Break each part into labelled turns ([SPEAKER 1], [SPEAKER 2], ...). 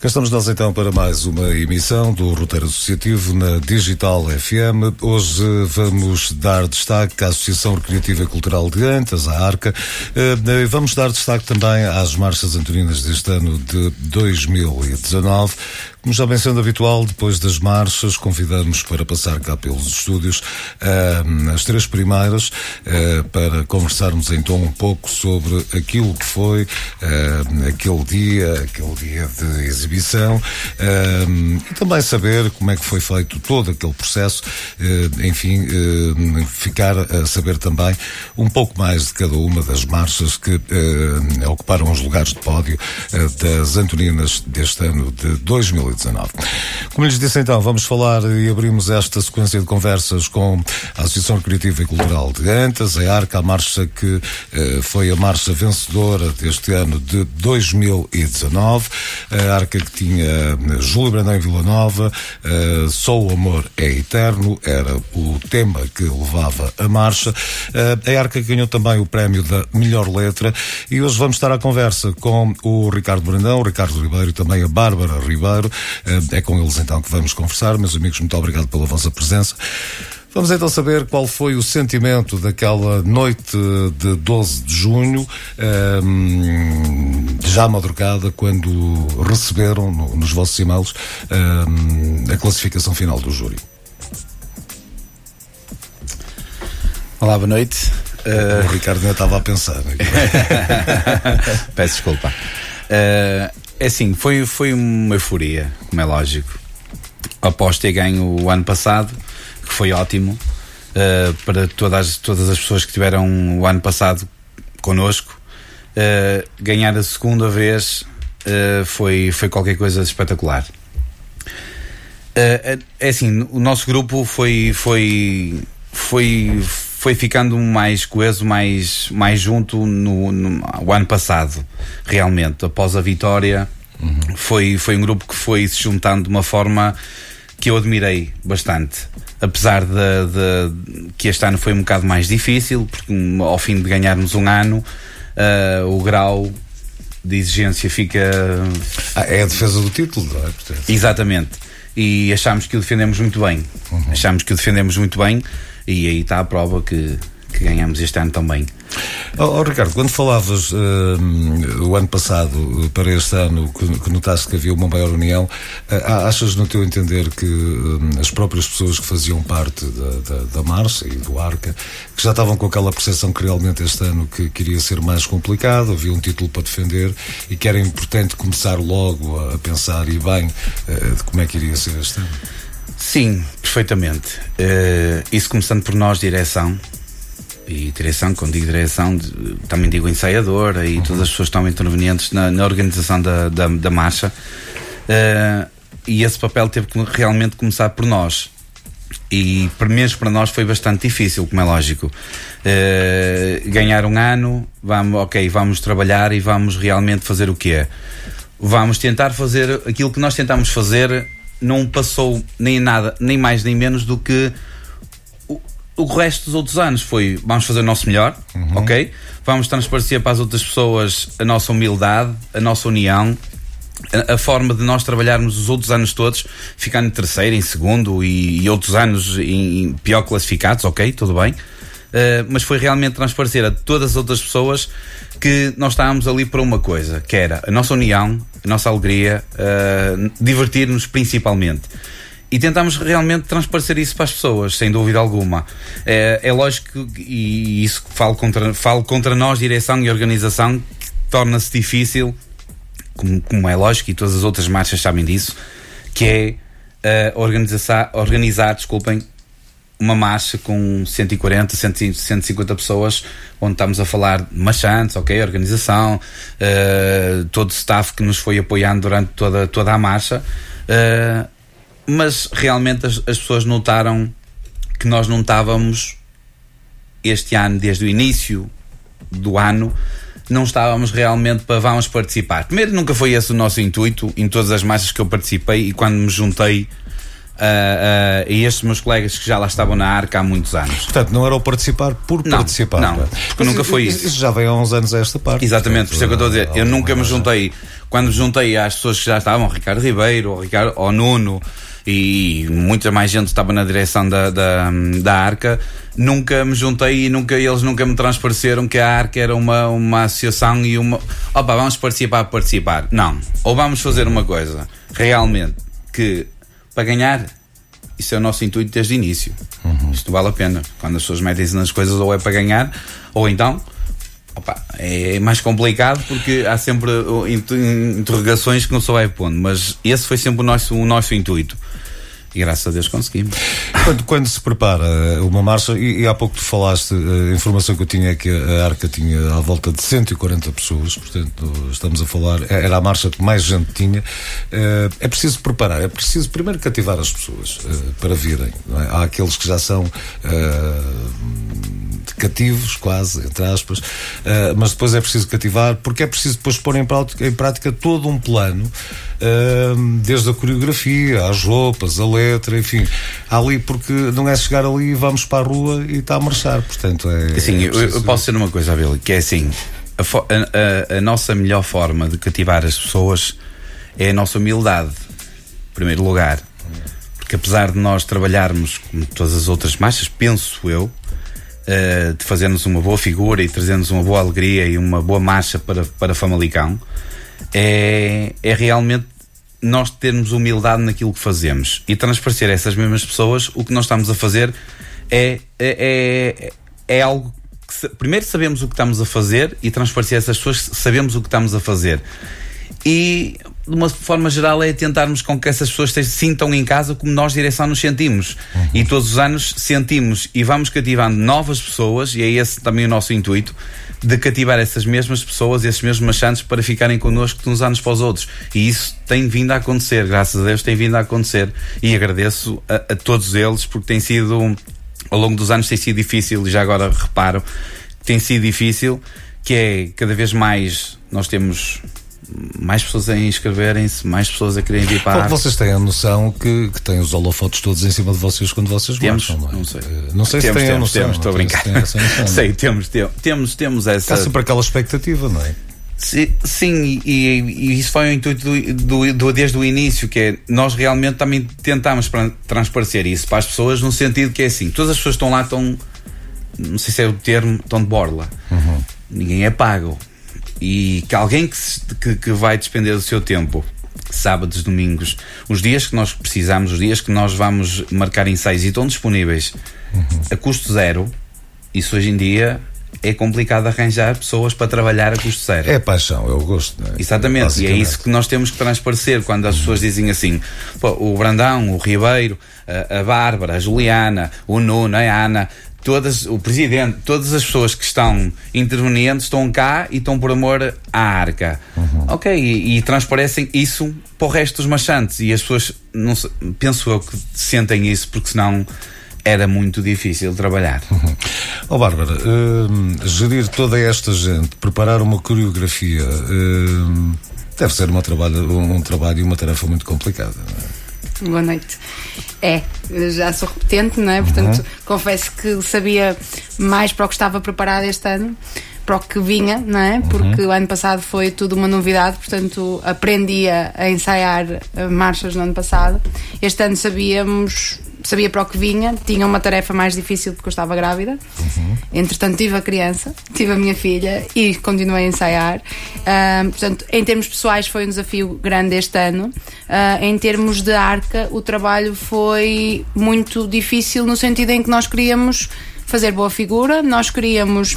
[SPEAKER 1] Cá estamos nós então para mais uma emissão do Roteiro Associativo na Digital FM. Hoje vamos dar destaque à Associação Recreativa e Cultural de Antas, a ARCA. Eh, vamos dar destaque também às marchas antoninas deste ano de 2019. Como já bem sendo habitual, depois das marchas, convidamos para passar cá pelos estúdios uh, as três primeiras uh, para conversarmos então um pouco sobre aquilo que foi uh, aquele dia, aquele dia de exibição e também saber como é que foi feito todo aquele processo, enfim, ficar a saber também um pouco mais de cada uma das marchas que ocuparam os lugares de pódio das Antoninas deste ano de 2019. Como lhes disse então, vamos falar e abrimos esta sequência de conversas com a Associação Recreativa e Cultural de Antas, a ARCA, a marcha que eh, foi a marcha vencedora deste ano de 2019, a ARCA que tinha eh, Júlio Brandão em Vila Nova, eh, Só o Amor é Eterno, era o tema que levava a marcha. Eh, a ARCA ganhou também o prémio da melhor letra. E hoje vamos estar à conversa com o Ricardo Brandão, o Ricardo Ribeiro e também a Bárbara Ribeiro, é com eles então que vamos conversar. Meus amigos, muito obrigado pela vossa presença. Vamos então saber qual foi o sentimento daquela noite de 12 de junho, um, já madrugada, quando receberam no, nos vossos e-mails um, a classificação final do júri.
[SPEAKER 2] Olá, boa noite.
[SPEAKER 1] O Ricardo ainda estava a pensar.
[SPEAKER 2] Peço desculpa. Uh, é assim, foi, foi uma euforia, como é lógico. Após ter ganho o ano passado, que foi ótimo uh, para todas, todas as pessoas que tiveram o ano passado connosco, uh, ganhar a segunda vez uh, foi, foi qualquer coisa espetacular. é assim, o nosso grupo foi, foi, foi, foi ficando mais coeso, mais, mais junto no, no, no ano passado, realmente. Após a vitória, uhum. foi, foi um grupo que foi se juntando de uma forma que eu admirei bastante. Apesar de, de que este ano foi um bocado mais difícil, porque ao fim de ganharmos um ano, uh, o grau de exigência fica.
[SPEAKER 1] Ah, é a defesa do título, não é? Portanto.
[SPEAKER 2] Exatamente. E achámos que o defendemos muito bem. Uhum. Achámos que o defendemos muito bem e aí está a prova que, que ganhamos este ano também.
[SPEAKER 1] Oh, oh, Ricardo, quando falavas uh, o ano passado para este ano, que, que, notaste que havia uma maior união, uh, achas no teu entender que uh, as próprias pessoas que faziam parte da, da, da, Marcha e do Arca, que já estavam com aquela percepção que realmente este ano que, que iria ser mais complicado, havia um título para defender e que era importante começar logo a, a pensar e bem de como é que iria ser este ano?
[SPEAKER 2] Sim, perfeitamente. Uh, isso começando por nós, direção. E direção, quando digo direção, de, também digo ensaiadora e uhum. todas as pessoas que estão intervenientes na, na organização da, da, da marcha. Uh, e esse papel teve que realmente começar por nós. E mesmo para nós foi bastante difícil, como é lógico. Uh, ganhar um ano, vamos, ok, vamos trabalhar e vamos realmente fazer o que é. Vamos tentar fazer aquilo que nós tentamos fazer não passou nem nada, nem mais nem menos do que o, o resto dos outros anos. Foi vamos fazer o nosso melhor, uhum. ok? Vamos transparecer para as outras pessoas a nossa humildade, a nossa união, a, forma de nós trabalharmos os outros anos todos, ficando em terceiro, em segundo e, e outros anos em, em, pior classificados, ok? Tudo bem. Uh, mas foi realmente transparecer a todas as outras pessoas que nós estávamos ali para uma coisa, que era a nossa união, a nossa alegria, uh, divertir-nos principalmente. E tentámos realmente transparecer isso para as pessoas, sem dúvida alguma. É, é lógico, e isso falo contra, falo contra nós, direção e organização, que torna-se difícil, como, como, é lógico, e todas as outras marchas sabem disso, que é uh, organizar, organizar, desculpem, uma marcha com 140, 150 pessoas, onde estamos a falar de machantes, ok, organização, uh, todo o staff que nos foi apoiando durante toda, toda a marcha, uh, mas realmente as, as pessoas notaram que nós não estávamos este ano, desde o início do ano, não estávamos realmente para vamos participar. Primeiro, nunca foi esse o nosso intuito em todas as marchas que eu participei e quando me juntei uh, uh, e estes meus colegas que já lá estavam na arca há muitos anos.
[SPEAKER 1] Portanto, não era o participar por
[SPEAKER 2] não,
[SPEAKER 1] participar.
[SPEAKER 2] Não, porque nunca foi isso.
[SPEAKER 1] Isso já veio há uns anos a esta parte.
[SPEAKER 2] Exatamente, por isso é que eu estou a dizer. Eu nunca me juntei, quando me juntei às pessoas que já estavam, Ricardo Ribeiro, o Ricardo, o Nuno, e muita mais gente estava na direção da, da, da Arca, nunca me juntei e nunca, eles nunca me transpareceram que a Arca era uma, uma associação e uma. Opa, vamos participar, participar. Não. Ou vamos fazer uma coisa realmente que para ganhar, isso é o nosso intuito desde o início. Uhum. Isto vale a pena. Quando as pessoas metem-se nas coisas, ou é para ganhar, ou então opa, é mais complicado porque há sempre interrogações que não se vai pondo. Mas esse foi sempre o nosso, o nosso intuito. E graças a Deus conseguimos.
[SPEAKER 1] Quando, quando se prepara uma marcha, e, e, há pouco tu falaste, a informação que eu tinha é que a Arca tinha à volta de 140 pessoas, portanto, estamos a falar, é, era a marcha que mais gente tinha. Eh, é preciso preparar, é preciso primeiro cativar as pessoas eh, para virem. É? Há aqueles que já são eh, cativos, quase, entre aspas, mas depois é preciso cativar, porque é preciso depois pôr em prática, em prática todo um plano desde a coreografia, as roupas, a letra, enfim, ali porque não é chegar ali e vamos para a rua e está a marchar, portanto é.
[SPEAKER 2] Assim,
[SPEAKER 1] é
[SPEAKER 2] eu, eu, posso dizer uma coisa, Abel, que é assim, a, a, a, nossa melhor forma de cativar as pessoas é a nossa humildade, em primeiro lugar. Porque apesar de nós trabalharmos como todas as outras marchas, penso eu, uh, de fazermos uma boa figura e trazermos uma boa alegria e uma boa marcha para, para Famalicão, é, é realmente nós termos humildade naquilo que fazemos e transparecer a essas mesmas pessoas o que nós estamos a fazer é, é, é, é algo que primeiro sabemos o que estamos a fazer e transparecer a essas pessoas sabemos o que estamos a fazer e de uma forma geral é tentarmos com que essas pessoas se sintam em casa como nós direção nos sentimos uhum. e todos os anos sentimos e vamos cativando novas pessoas e é esse também o nosso intuito de cativar essas mesmas pessoas, esses mesmos machantes para ficarem connosco de uns anos para os outros. E isso tem vindo a acontecer, graças a Deus tem vindo a acontecer. E agradeço a, a todos eles porque tem sido, ao longo dos anos tem sido difícil, e já agora reparo, tem sido difícil, que é cada vez mais nós temos mais pessoas a inscreverem-se, mais pessoas a querem vir para a
[SPEAKER 1] Vocês têm a noção que, que têm os holofotes todos em cima de vocês quando vocês
[SPEAKER 2] temos,
[SPEAKER 1] marcham,
[SPEAKER 2] não, é? não sei.
[SPEAKER 1] Eh, não sei temos, se têm a noção.
[SPEAKER 2] Temos, estou a brincar. Se noção, sei, temos, temos, temos essa.
[SPEAKER 1] Há sempre aquela expectativa, não é?
[SPEAKER 2] Sim, sim e, e, isso foi o intuito do, do, do, desde o início, que é nós realmente também tentámos transparecer isso para as pessoas no sentido que é assim, todas as pessoas estão lá, estão, não sei se é o termo, estão de borla. Uhum. Ninguém é pago e que alguém que, que, que vai despender do seu tempo sábados, domingos, os dias que nós precisamos, os dias que nós vamos marcar ensaios e estão disponíveis uhum. a custo zero, isso hoje em dia é complicado arranjar pessoas para trabalhar a custo zero.
[SPEAKER 1] É paixão, é o gosto. Não é?
[SPEAKER 2] Exatamente, e é isso que nós temos que transparecer quando as uhum. pessoas dizem assim: o Brandão, o Ribeiro, a, a Bárbara, a Juliana, o Nuno, a Ana, todas, o presidente, todas as pessoas que estão intervenientes estão cá e estão por amor à arca. Uhum. Ok, e, e, transparecem isso para o resto dos machantes e as pessoas, não penso eu que sentem isso porque senão era muito difícil trabalhar.
[SPEAKER 1] Uhum. Oh Bárbara, uh, gerir toda esta gente, preparar uma coreografia, uh, deve ser uma trabalho, um, um trabalho e uma tarefa muito complicada. Não é?
[SPEAKER 3] Boa noite. É, já sou repetente, não é? Portanto, uhum. confesso que sabia mais para o que estava preparado este ano, para o que vinha, não é? Porque uhum. o ano passado foi tudo uma novidade, portanto, aprendia a ensaiar marchas no ano passado. Este ano sabíamos sabia para o que vinha, tinha uma tarefa mais difícil porque eu estava grávida. Uhum. Entretanto, tive a criança, tive a minha filha e continuei a ensaiar. Uh, portanto, em termos pessoais, foi um desafio grande este ano. Uh, em termos de arca, o trabalho foi muito difícil no sentido em que nós queríamos fazer boa figura, nós queríamos,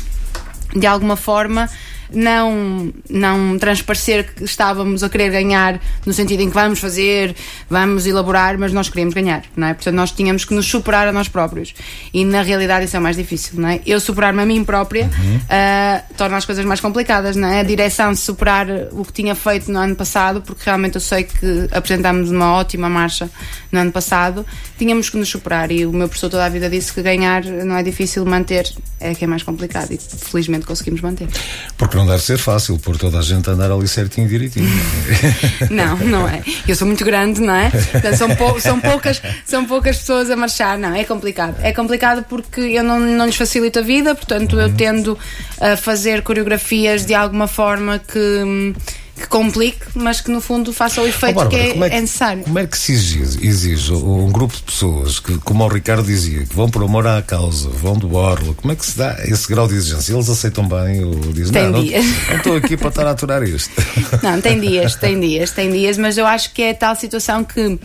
[SPEAKER 3] de alguma forma, não, não transparecer que estávamos a querer ganhar no sentido em que vamos fazer, vamos elaborar, mas nós queríamos ganhar, não é? Portanto, nós tínhamos que nos superar a nós próprios. E na realidade isso é mais difícil, não é? Eu superar-me a mim própria uhum. uh, torna as coisas mais complicadas, não é? A direção de superar o que tinha feito no ano passado, porque realmente eu sei que apresentámos uma ótima marcha no ano passado, tínhamos que nos superar. E o meu professor toda a vida disse que ganhar não é difícil, manter é que é mais complicado. E felizmente conseguimos manter.
[SPEAKER 1] Porque não deve ser fácil pôr toda a gente a andar ali certinho e direitinho.
[SPEAKER 3] Não, não é. Eu sou muito grande, não é? Portanto, são, pou, são, poucas, são poucas pessoas a marchar. Não, é complicado. É complicado porque eu não, não lhes facilito a vida, portanto, eu tendo a fazer coreografias de alguma forma que que complique, mas que no fundo faça o efeito oh, Bárbara, que, é, é, que, necessário.
[SPEAKER 1] Como é que se exige, exige, um grupo de pessoas que, como o Ricardo dizia, que vão por amor à causa, vão do borlo, como é que se dá esse grau de exigência? Eles aceitam bem ou dizem,
[SPEAKER 3] tem
[SPEAKER 1] não,
[SPEAKER 3] dias.
[SPEAKER 1] não estou aqui para estar a aturar isto.
[SPEAKER 3] Não, tem dias, tem dias, tem dias, mas eu acho que é tal situação que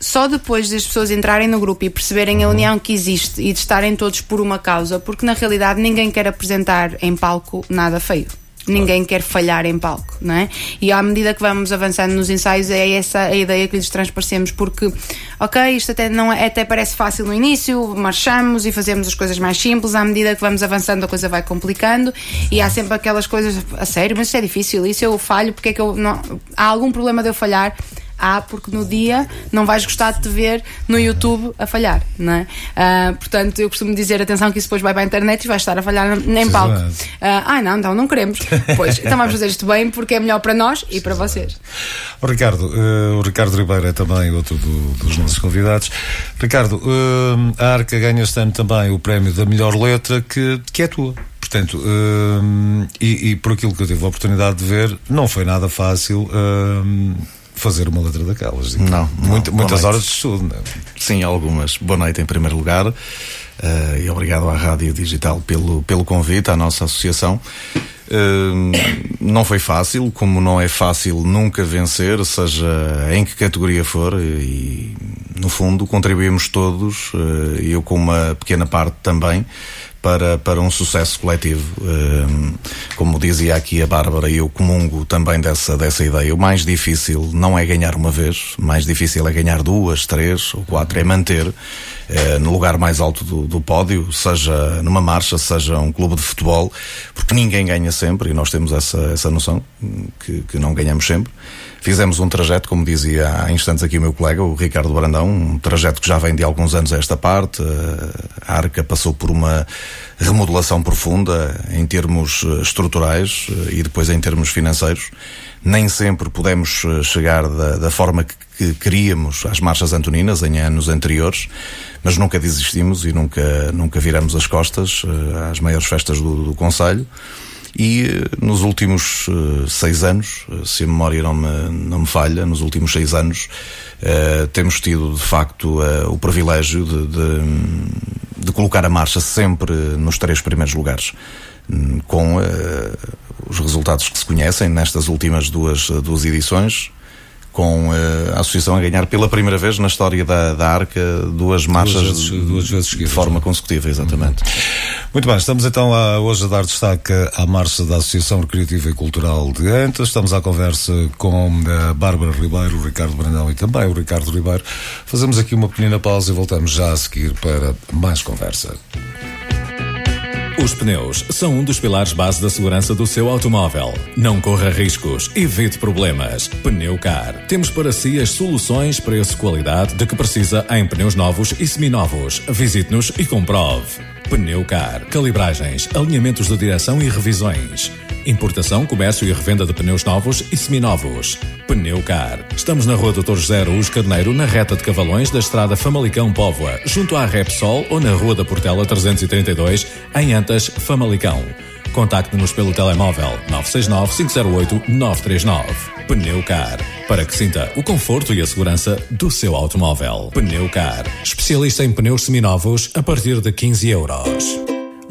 [SPEAKER 3] só depois das pessoas entrarem no grupo e perceberem a uhum. união que existe e de estarem todos por uma causa, porque na realidade ninguém quer apresentar em palco nada feio. Ninguém quer falhar em palco, não é? E à medida que vamos avançando nos ensaios, é essa a ideia que lhes transparecemos, porque, ok, isto até, não é, até parece fácil no início, marchamos e fazemos as coisas mais simples, à medida que vamos avançando, a coisa vai complicando e há sempre aquelas coisas, a sério, mas isso é difícil, isso eu falho, porque é que eu não. Há algum problema de eu falhar? Há, porque no dia não vais gostar de te ver no YouTube a falhar, não é? Uh, portanto, eu costumo dizer, atenção, que isso depois vai para a internet e vai estar a falhar em palco. Uh, ah, não, então não queremos. Pois, então vamos fazer isto bem porque é melhor para nós e para vocês.
[SPEAKER 1] O Ricardo, uh, o Ricardo Ribeiro é também outro do, dos nossos convidados. Ricardo, uh, a Arca ganha este ano também o prémio da melhor letra que, que é tua. Portanto, e, e, por aquilo que eu tive a oportunidade de ver, não foi nada fácil fazer uma letra daquelas.
[SPEAKER 4] Não, não
[SPEAKER 1] Muita, muitas horas de estudo. Não? É?
[SPEAKER 4] Sim, algumas. Boa noite em primeiro lugar. Uh, e obrigado à Rádio Digital pelo, pelo convite à nossa associação. Uh, não foi fácil, como não é fácil nunca vencer, seja em que categoria for, e no fundo contribuímos todos, uh, eu com uma pequena parte também, para, para um sucesso coletivo. Como dizia aqui a Bárbara, eu comungo também dessa, dessa ideia. O mais difícil não é ganhar uma vez, o mais difícil é ganhar duas, três ou quatro, é manter eh, no lugar mais alto do, do pódio, seja numa marcha, seja um clube de futebol, porque ninguém ganha sempre e nós temos essa, essa noção que, que não ganhamos sempre. Fizemos um trajeto, como dizia há instantes aqui o meu colega, o Ricardo Brandão, um trajeto que já vem de alguns anos a esta parte. A Arca passou por uma remodelação profunda em termos eh, estruturais eh, e depois em termos financeiros. Nem sempre pudemos eh, chegar da, da forma que, que queríamos às marchas antoninas em anos anteriores, mas nunca desistimos e nunca, nunca viramos as costas às maiores festas do, do Conselho. E eh, nos últimos uh, seis anos, eh, se a memória não me, não me falha, nos últimos seis anos, uh, temos tido de facto uh, o privilégio de, de, de, colocar a marcha sempre nos três primeiros lugares. Hum, com os resultados que se conhecem nestas últimas duas, duas edições, com uh, a associação a ganhar pela primeira vez na história da, da Arca duas marchas duas vezes, duas vezes seguidas, de forma consecutiva, exatamente. Uhum.
[SPEAKER 1] Muito bem, estamos então a, hoje a dar destaque à marcha da Associação Recreativa e Cultural de Antas. Estamos à conversa com a Bárbara Ribeiro, o Ricardo Brandão e também o Ricardo Ribeiro. Fazemos aqui uma pequena pausa e voltamos já a seguir para mais conversa.
[SPEAKER 5] Os pneus são um dos pilares base da segurança do seu automóvel. Não corra riscos, evite problemas. Pneucar. Temos para si as soluções preço-qualidade de que precisa em pneus novos e seminovos. Visite-nos e comprove. Pneucar. Calibragens, alinhamentos de direção e revisões. Importação, comércio e revenda de pneus novos e seminovos. Pneucar. Estamos na rua Dr. José Araújo Carneiro, na reta de Cavalões da Estrada Famalicão Póvoa, junto à Repsol ou na rua da Portela 332, em Antas, Famalicão. Contacte-nos pelo telemóvel 969 508 939. Pneucar. Para que sinta o conforto e a segurança do seu automóvel. Pneucar. Especialista em pneus seminovos a partir de 15 euros.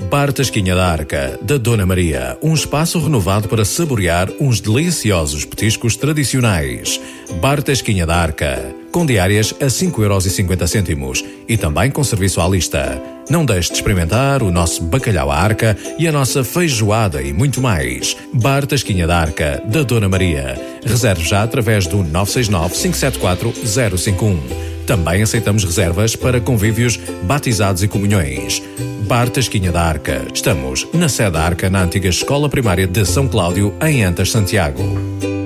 [SPEAKER 5] Bar Tasquinha da Arca, da Dona Maria. Um espaço renovado para saborear uns deliciosos petiscos tradicionais. Bar Tasquinha da Arca. Com diárias a 5,50€ e também com serviço à lista. Não deixe de experimentar o nosso bacalhau à arca e a nossa feijoada e muito mais. Bar Tasquinha da Arca, da Dona Maria. Reserve já através do 969 574 051. Também aceitamos reservas para convívios, batizados e comunhões. Bar Tasquinha da Arca. Estamos na sede da Arca, na antiga Escola Primária de São Cláudio, em Antas, Santiago.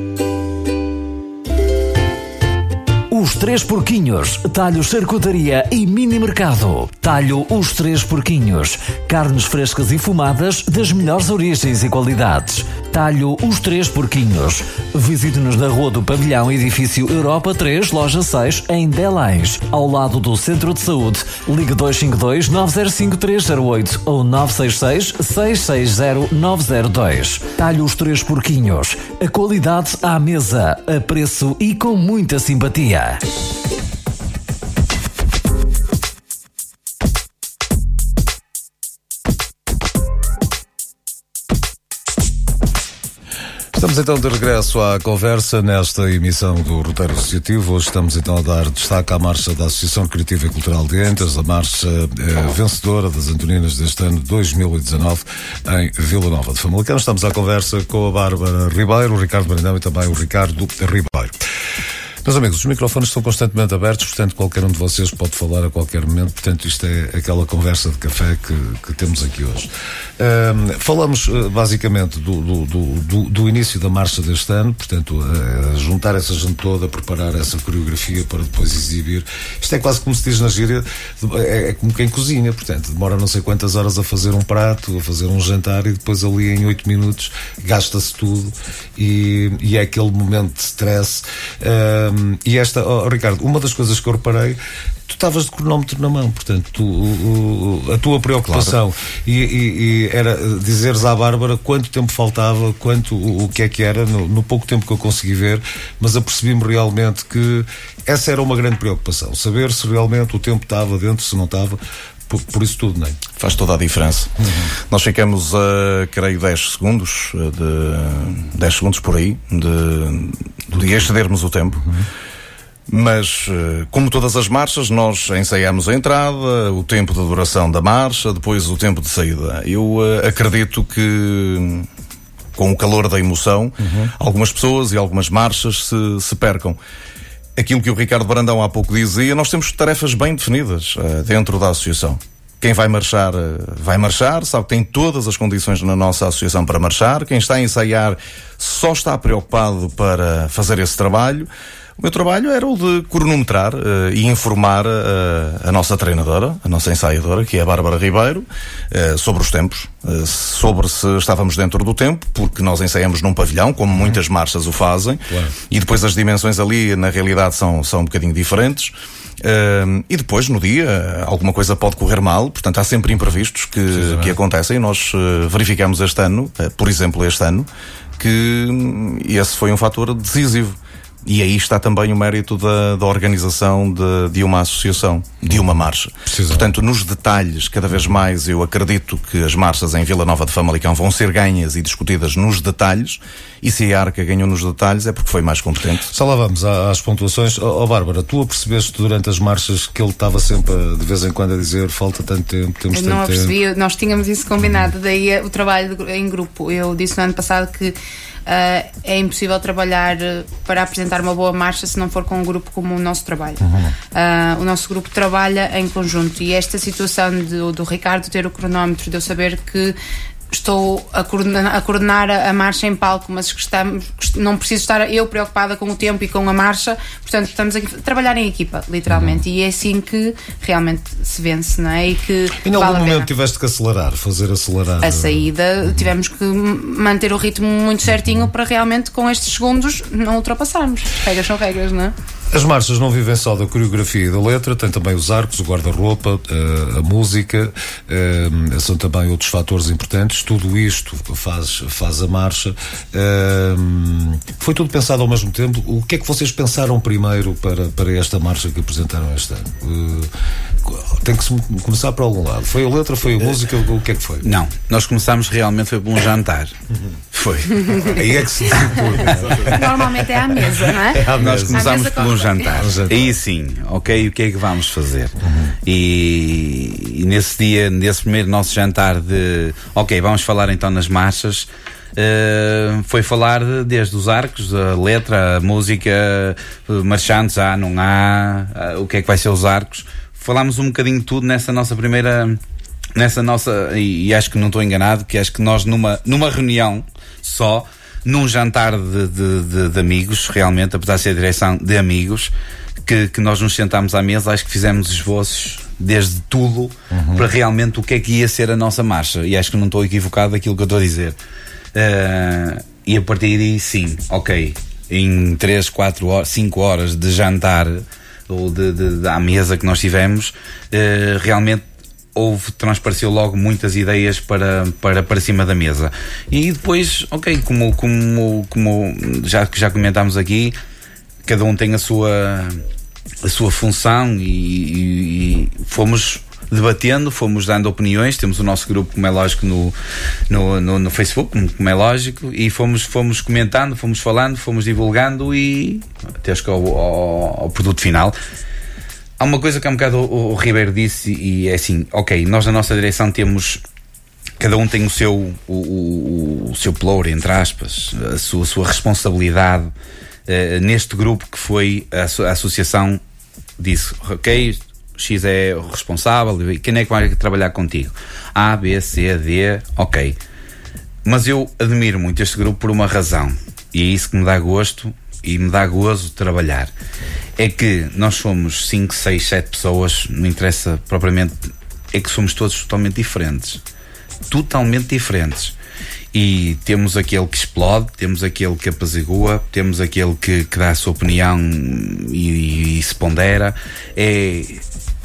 [SPEAKER 6] Três Porquinhos, Talho Charcutaria e Mini Mercado. Talho Os Três Porquinhos. Carnes frescas e fumadas das melhores origens e qualidades. Talho Os Três Porquinhos. Visite-nos na Rua do Pavilhão, edifício Europa 3, loja 6, em Delães, ao lado do Centro de Saúde. Ligue 252 905 308 ou 966 660 902. Talho Os Três Porquinhos. A qualidade à mesa, a preço e com muita simpatia.
[SPEAKER 1] Estamos então de regresso à conversa nesta emissão do Roteiro Associativo. Hoje estamos então a dar destaque à marcha da Associação Criativa e Cultural de Entas, a marcha eh, vencedora das Antoninas deste ano 2019 em Vila Nova de Famalicão. Estamos à conversa com a Bárbara Ribeiro, o Ricardo Brandão e também o Ricardo Ribeiro. Meus amigos, os microfones estão constantemente abertos, portanto, qualquer um de vocês pode falar a qualquer momento. Portanto, isto é aquela conversa de café que, que temos aqui hoje. Um, falamos uh, basicamente do, do, do, do, início da marcha deste ano, portanto, uh, juntar essa gente toda, preparar essa coreografia para depois exibir. Isto é quase como se diz na gíria, é, é como quem cozinha, portanto, demora não sei quantas horas a fazer um prato, a fazer um jantar e depois ali em oito minutos gasta-se tudo e, e, é aquele momento de stress. Um, e esta, oh, Ricardo, uma das coisas que eu reparei tu estavas de cronómetro na mão, portanto, tu, o, o, a tua preocupação claro. e, e, e, era dizeres à Bárbara quanto tempo faltava, quanto o, o que é que era, no, no, pouco tempo que eu consegui ver, mas apercebi-me realmente que essa era uma grande preocupação, saber se realmente o tempo estava dentro, se não estava. Por, por isso tudo, não é?
[SPEAKER 4] Faz toda a diferença. Uhum. Nós ficamos a, creio, 10 segundos, de 10 segundos por aí, de, de excedermos o tempo. Uhum. Mas, eh, como todas as marchas, nós ensaiamos a entrada, o tempo de duração da marcha, depois o tempo de saída. Eu uh, acredito que, com o calor da emoção, uhum. algumas pessoas e algumas marchas se, se percam aquilo que o Ricardo Brandão há pouco dizia, nós temos tarefas bem definidas uh, dentro da associação. Quem vai marchar, uh, vai marchar, sabe que tem todas as condições na nossa associação para marchar. Quem está a ensaiar só está preocupado para fazer esse trabalho. O meu trabalho era o de cronometrar uh, e informar uh, a nossa treinadora, a nossa ensaiadora, que é a Bárbara Ribeiro, uh, sobre os tempos, sobre se estávamos dentro do tempo, porque nós ensaiamos num pavilhão, como muitas marchas o fazem, claro. e depois as dimensões ali, na realidade, são, são um bocadinho diferentes. Uh, e depois, no dia, alguma coisa pode correr mal, portanto, há sempre imprevistos que, que acontecem. Nós uh, verificamos este ano, uh, por exemplo, este ano, que hum, esse foi um fator decisivo. E aí está também o mérito da, da organização de, de, uma associação, de uma marcha. Portanto, nos detalhes, cada vez mais eu acredito que as marchas em Vila Nova de Famalicão vão ser ganhas e discutidas nos detalhes. E se a Arca ganhou nos detalhes é porque foi mais competente.
[SPEAKER 1] Só lá vamos às pontuações. Ó oh, Bárbara, tu apercebeste durante as marchas que ele estava sempre de vez em quando a dizer falta tanto tempo, temos eu tanto
[SPEAKER 3] não tempo. nós tínhamos isso combinado, daí o trabalho em grupo. Eu disse no ano passado que Uh, é impossível trabalhar eh, para apresentar uma boa marcha se não for com um grupo como o nosso trabalho. Uhum. Uh, o nosso grupo trabalha em conjunto e esta situação de, do Ricardo ter o cronómetro, de eu saber que estou a coordenar, a, coordenar a, marcha em palco, mas estamos, não preciso estar eu preocupada com o tempo e com a marcha, portanto estamos aqui a trabalhar em equipa, literalmente, uhum. e é assim que realmente se vence, não é? E que
[SPEAKER 1] em algum momento tiveste que acelerar, fazer acelerar
[SPEAKER 3] a saída, uhum. tivemos que manter o ritmo muito certinho uhum. para realmente com estes segundos não ultrapassarmos. Regras são regras, não é?
[SPEAKER 1] As marchas não vivem só da coreografia e da letra, tem também os arcos, o guarda-roupa, eh, a música, eh, são também outros fatores importantes. Tudo isto faz, faz a marcha. Eh, foi tudo pensado ao mesmo tempo. O que é que vocês pensaram primeiro para, para esta marcha que apresentaram este ano? tem que se começar por algum lado. Foi a letra, foi a música, o que é que foi?
[SPEAKER 2] Não, nós começámos realmente foi por um jantar. Foi.
[SPEAKER 1] Aí é que se
[SPEAKER 3] Normalmente é à mesa, não é?
[SPEAKER 2] Nós começámos
[SPEAKER 3] mesa
[SPEAKER 2] por um jantar.
[SPEAKER 1] Jantar.
[SPEAKER 2] Aí sim, ok, o que é que vamos fazer? E, e nesse dia, nesse primeiro nosso jantar de ok, vamos falar então nas marchas. eh, foi falar de- desde os arcos, a letra, a música, eh, marchantes, há, não há, ah, o que é que vai ser os arcos. Falámos um bocadinho de tudo nessa nossa primeira nessa nossa, e, e acho que não estou enganado, que acho que nós numa, numa reunião só, num jantar de, de, de- de amigos, realmente, apesar de ser direção de amigos, que, que nós nos sentámos à mesa, acho que fizemos esboços desde tudo para realmente o que é que ia ser a nossa marcha. E acho que não estou equivocado daquilo que eu estou a dizer. Eh, e a partir daí, sim, ok. Em 3, 4 horas, 5 horas de jantar ou de, de, de- à mesa que nós tivemos, eh, realmente houve, transpareceu logo muitas ideias para, para, para cima da mesa. E depois, ok, como, como, como já, já comentámos aqui, cada um tem a sua, a sua função e, e- e fomos debatendo, fomos dando opiniões, temos o nosso grupo, como é lógico, no, no, no, no Facebook, como- é lógico, e fomos, fomos comentando, fomos falando, fomos divulgando e até acho que ao, ao, ao produto final. Há uma coisa que há um bocado o, o Ribeiro disse e é assim, ok, nós na nossa direção temos cada um tem o seu o, o, o seu ploro, entre aspas, a sua, a sua responsabilidade eh, neste grupo que foi a, a associação disse, ok, X é o responsável, quem é que vai trabalhar contigo? A, B, C, D, ok. Mas eu admiro muito este grupo por uma razão, e é isso que me dá gosto e me dá gozo de trabalhar. É que nós somos 5, 6, 7 pessoas, não interessa propriamente, é que somos todos totalmente diferentes. Totalmente diferentes. E temos aquele que explode, temos aquele que apazigua, temos aquele que, que dá a sua opinião e, e se pondera. É,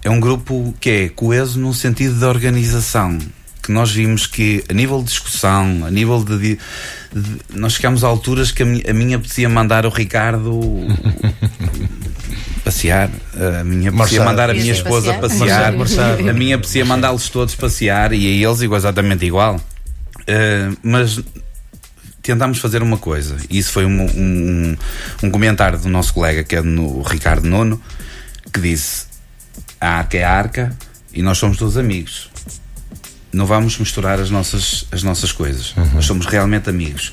[SPEAKER 2] é um grupo que é coeso no sentido da organização que nós vimos que a nível de discussão, a nível de, de- nós chegamos a alturas que a, mi, a minha apetecia mandar o Ricardo passear, a minha apetecia
[SPEAKER 1] Marchar.
[SPEAKER 2] mandar a minha esposa
[SPEAKER 3] passear?
[SPEAKER 2] a minha apetecia mandá-los todos passear e a eles igual, exatamente igual. Eh, mas tentámos fazer uma coisa, e isso foi um, um, um comentário do nosso colega, que é no Ricardo Nono, que disse: a arca é a arca e nós somos todos amigos. Não vamos misturar as nossas, as nossas coisas. Nós somos realmente amigos.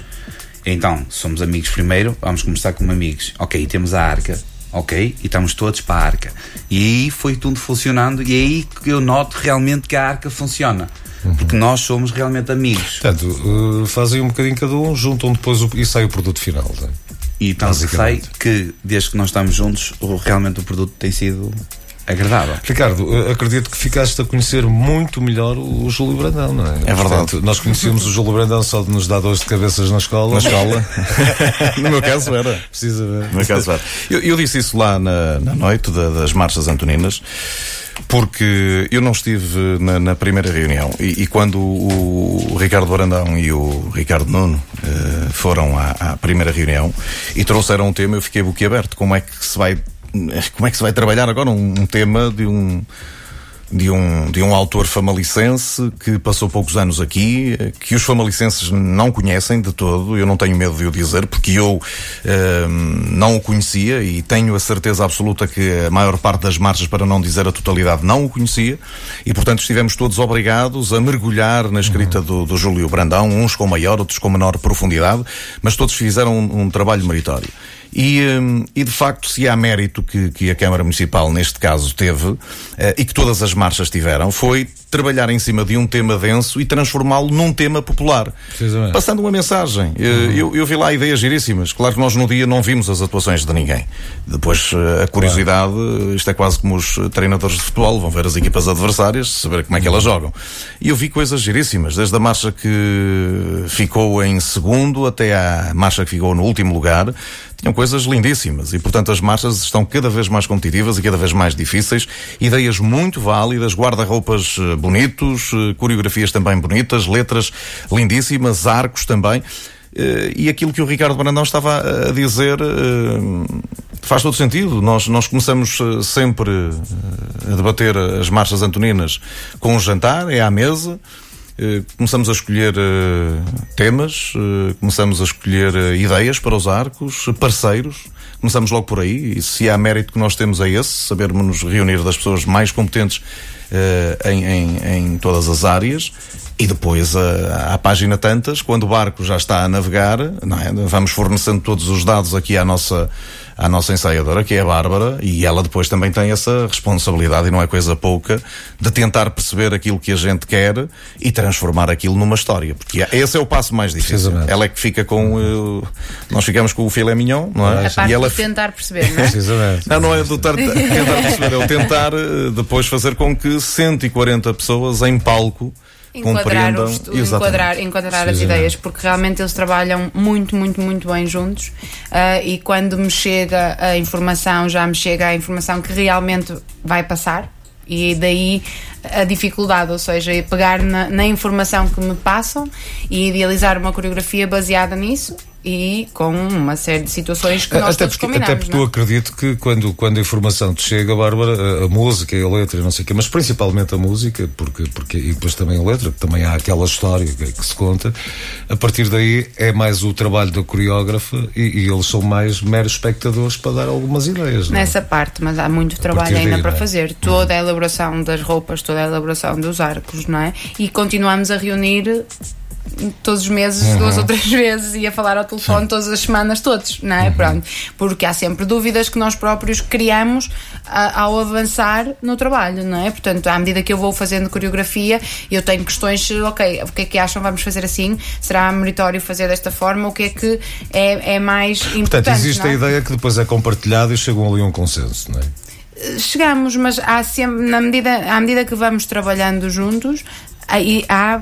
[SPEAKER 2] Então, somos amigos primeiro, vamos começar como amigos. Ok, temos a arca. Ok, e estamos todos para a arca. E aí foi tudo funcionando, e é aí que eu noto realmente que a arca funciona. Porque nós somos realmente amigos.
[SPEAKER 1] Portanto, eh, fazem um bocadinho cada um, juntam depois o, e sai o produto final. não é?
[SPEAKER 2] E que sei que desde que nós estamos juntos, realmente o produto tem sido agradável.
[SPEAKER 1] Ricardo, eh, acredito que ficaste a conhecer muito melhor o, Júlio Brandão, não é?
[SPEAKER 4] É verdade.
[SPEAKER 1] nós conhecíamos o Júlio Brandão só de nos dar dores de cabeças na escola.
[SPEAKER 4] Na escola. no meu caso era.
[SPEAKER 1] Precisa ver.
[SPEAKER 4] No meu caso era. Eu, eu disse isso lá na, na noite da- das marchas antoninas. Porque eu não estive na, na primeira reunião e, e quando o, o Ricardo Brandão e o Ricardo Nuno eh, foram à, à primeira reunião e trouxeram um tema, eu fiquei boquiaberto. Como é que se vai, como é que se vai trabalhar agora um, um tema de um de um, de um autor famalicense que passou poucos anos aqui, que os famalicenses não conhecem de todo, eu não tenho medo de o dizer, porque eu eh, não o conhecia e tenho a certeza absoluta que a maior parte das marchas, para não dizer a totalidade, não o conhecia, e portanto estivemos todos obrigados a mergulhar na escrita do, do Júlio Brandão, uns com maior, outros com menor profundidade, mas todos fizeram um, um trabalho meritório. E, hum, e de facto, se há mérito que, que a Câmara Municipal, neste caso, teve, eh, e que todas as marchas tiveram, foi trabalhar em cima de um tema denso e transformá-lo num tema popular.
[SPEAKER 1] Precisamente.
[SPEAKER 4] Passando uma mensagem. Eh, Eu, eu vi lá ideias giríssimas. Claro que nós no dia não vimos as atuações de ninguém. Depois, eh, a curiosidade, eh, isto é quase como os treinadores de futebol, vão ver as equipas adversárias, saber como é que elas jogam. E eu vi coisas giríssimas, desde a marcha que ficou em segundo até à marcha que ficou no último lugar. Tinham coisas lindíssimas e, portanto, as marchas estão cada vez mais competitivas e cada vez mais difíceis. Ideias muito válidas, guarda-roupas bonitos, eh, coreografias também bonitas, letras lindíssimas, arcos também. Eh, E aquilo que o Ricardo Brandão estava a dizer, eh, faz todo sentido. Nós, nós começamos sempre a debater as marchas antoninas com um jantar, é à mesa. Começamos a escolher temas, começamos a escolher ideias para os arcos, parceiros. Começamos logo por aí. E se há mérito que nós temos é esse, sabermos nos reunir das pessoas mais competentes em, em, em todas as áreas e depois, a, à página tantas, quando o barco já está a navegar, é? vamos fornecendo todos os dados aqui à nossa, à nossa ensaiadora, que é a Bárbara, e ela depois também tem essa responsabilidade, e não é coisa pouca, de tentar perceber aquilo que a gente quer e transformar aquilo numa história. Porque esse é o passo mais difícil. Ela é que fica com. Uh, nós ficamos com o filé mignon, não é?
[SPEAKER 3] A parte e ela de tentar perceber, não é?
[SPEAKER 1] Precisamente.
[SPEAKER 4] Não, não é do tar, tentar perceber, é o tentar uh, depois fazer com que 140 pessoas em palco
[SPEAKER 3] enquadrar, os, enquadrar, enquadrar as ideias, porque realmente eles trabalham muito, muito, muito bem juntos uh, e quando me chega a informação, já me chega a informação que realmente vai passar. E daí a dificuldade, ou seja, pegar na, na informação que me passam e idealizar uma coreografia baseada nisso e com uma série de situações que nós
[SPEAKER 1] até todos
[SPEAKER 3] porque.
[SPEAKER 1] Até porque
[SPEAKER 3] não?
[SPEAKER 1] eu acredito que quando, quando a informação te chega, Bárbara, a, a música e a letra, não sei o quê, mas principalmente a música, porque, porque, e depois também a letra, que também há aquela história que, que se conta, a partir daí é mais o trabalho da coreógrafa e, e eles são mais meros espectadores para dar algumas ideias.
[SPEAKER 3] É? Nessa parte, mas há muito trabalho ainda daí, para é? fazer. Toda a elaboração das roupas, toda a elaboração dos arcos, não é? E continuamos a reunir todos os meses, uhum. duas ou três vezes, e a falar ao telefone Sim. todas as semanas, todos, não é? Uhum. Pronto. Porque há sempre dúvidas que nós próprios criamos a, ao avançar no trabalho, não é? Portanto, à medida que eu vou fazendo coreografia, eu tenho questões, ok, o que é que acham? Vamos fazer assim? Será meritório fazer desta forma? O que é que é, é mais importante?
[SPEAKER 1] Portanto, existe
[SPEAKER 3] é?
[SPEAKER 1] a ideia que depois é compartilhada e chegam ali a um consenso, não é?
[SPEAKER 3] chegamos, mas há sempre, na medida, à medida que vamos trabalhando juntos, aí há,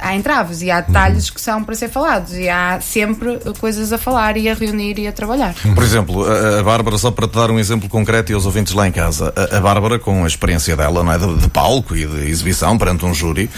[SPEAKER 3] há entraves e há detalhes que são para ser falados e há sempre coisas a falar e a reunir e a trabalhar.
[SPEAKER 4] Por exemplo, a, Bárbara, só para te dar um exemplo concreto e aos ouvintes lá em casa, a, a Bárbara, com a experiência dela, não é, de, de, palco e de exibição perante um júri,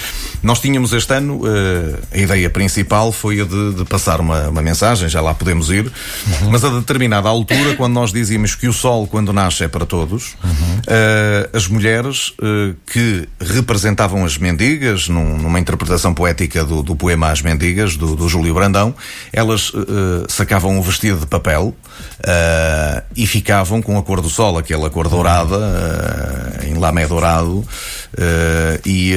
[SPEAKER 4] nós tínhamos este ano, uh, a ideia principal foi a de, de passar uma, uma, mensagem, já lá podemos ir, uhum. mas a determinada altura, quando nós dizíamos que o sol, quando nasce, é para todos, uhum. uh, as mulheres uh, que representavam as mendigas, num, numa interpretação poética do, do, poema As Mendigas, do, do Júlio Brandão, elas uh, sacavam um vestido de papel uh, e ficavam com a cor do sol, aquela cor dourada, em lamé dourado, e,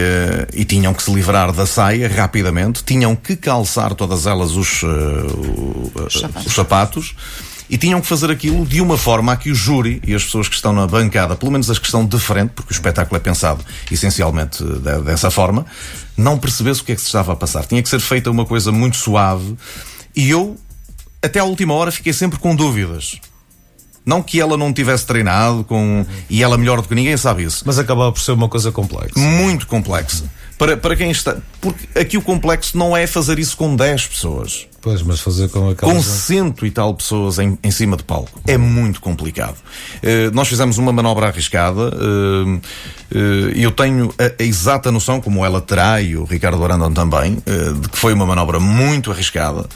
[SPEAKER 4] e, tinham que se livrar da saia rapidamente, tinham que calçar todas elas os, os sapatos. Os sapatos e tinham que fazer aquilo de uma forma a que o júri e as pessoas que estão na bancada, pelo menos as que estão de frente, porque o espetáculo é pensado essencialmente dessa forma, não percebesse o que é que se estava a passar. Tinha que ser feita uma coisa muito suave e eu, até à última hora, fiquei sempre com dúvidas. Não que ela não tivesse treinado com. E ela melhor do que ninguém sabe isso.
[SPEAKER 1] Mas acabava por ser uma coisa complexa.
[SPEAKER 4] Muito complexa. Para, para quem está. Porque aqui o complexo não é fazer isso com 10 pessoas.
[SPEAKER 1] Pois, mas fazer com aquelas...
[SPEAKER 4] Com cento e tal pessoas em, em cima de palco. É muito complicado. Uh, nós fizemos uma manobra arriscada. Uh, uh, eu tenho a, a, exata noção, como ela terá e o Ricardo Arandão também, de que foi uma manobra muito arriscada.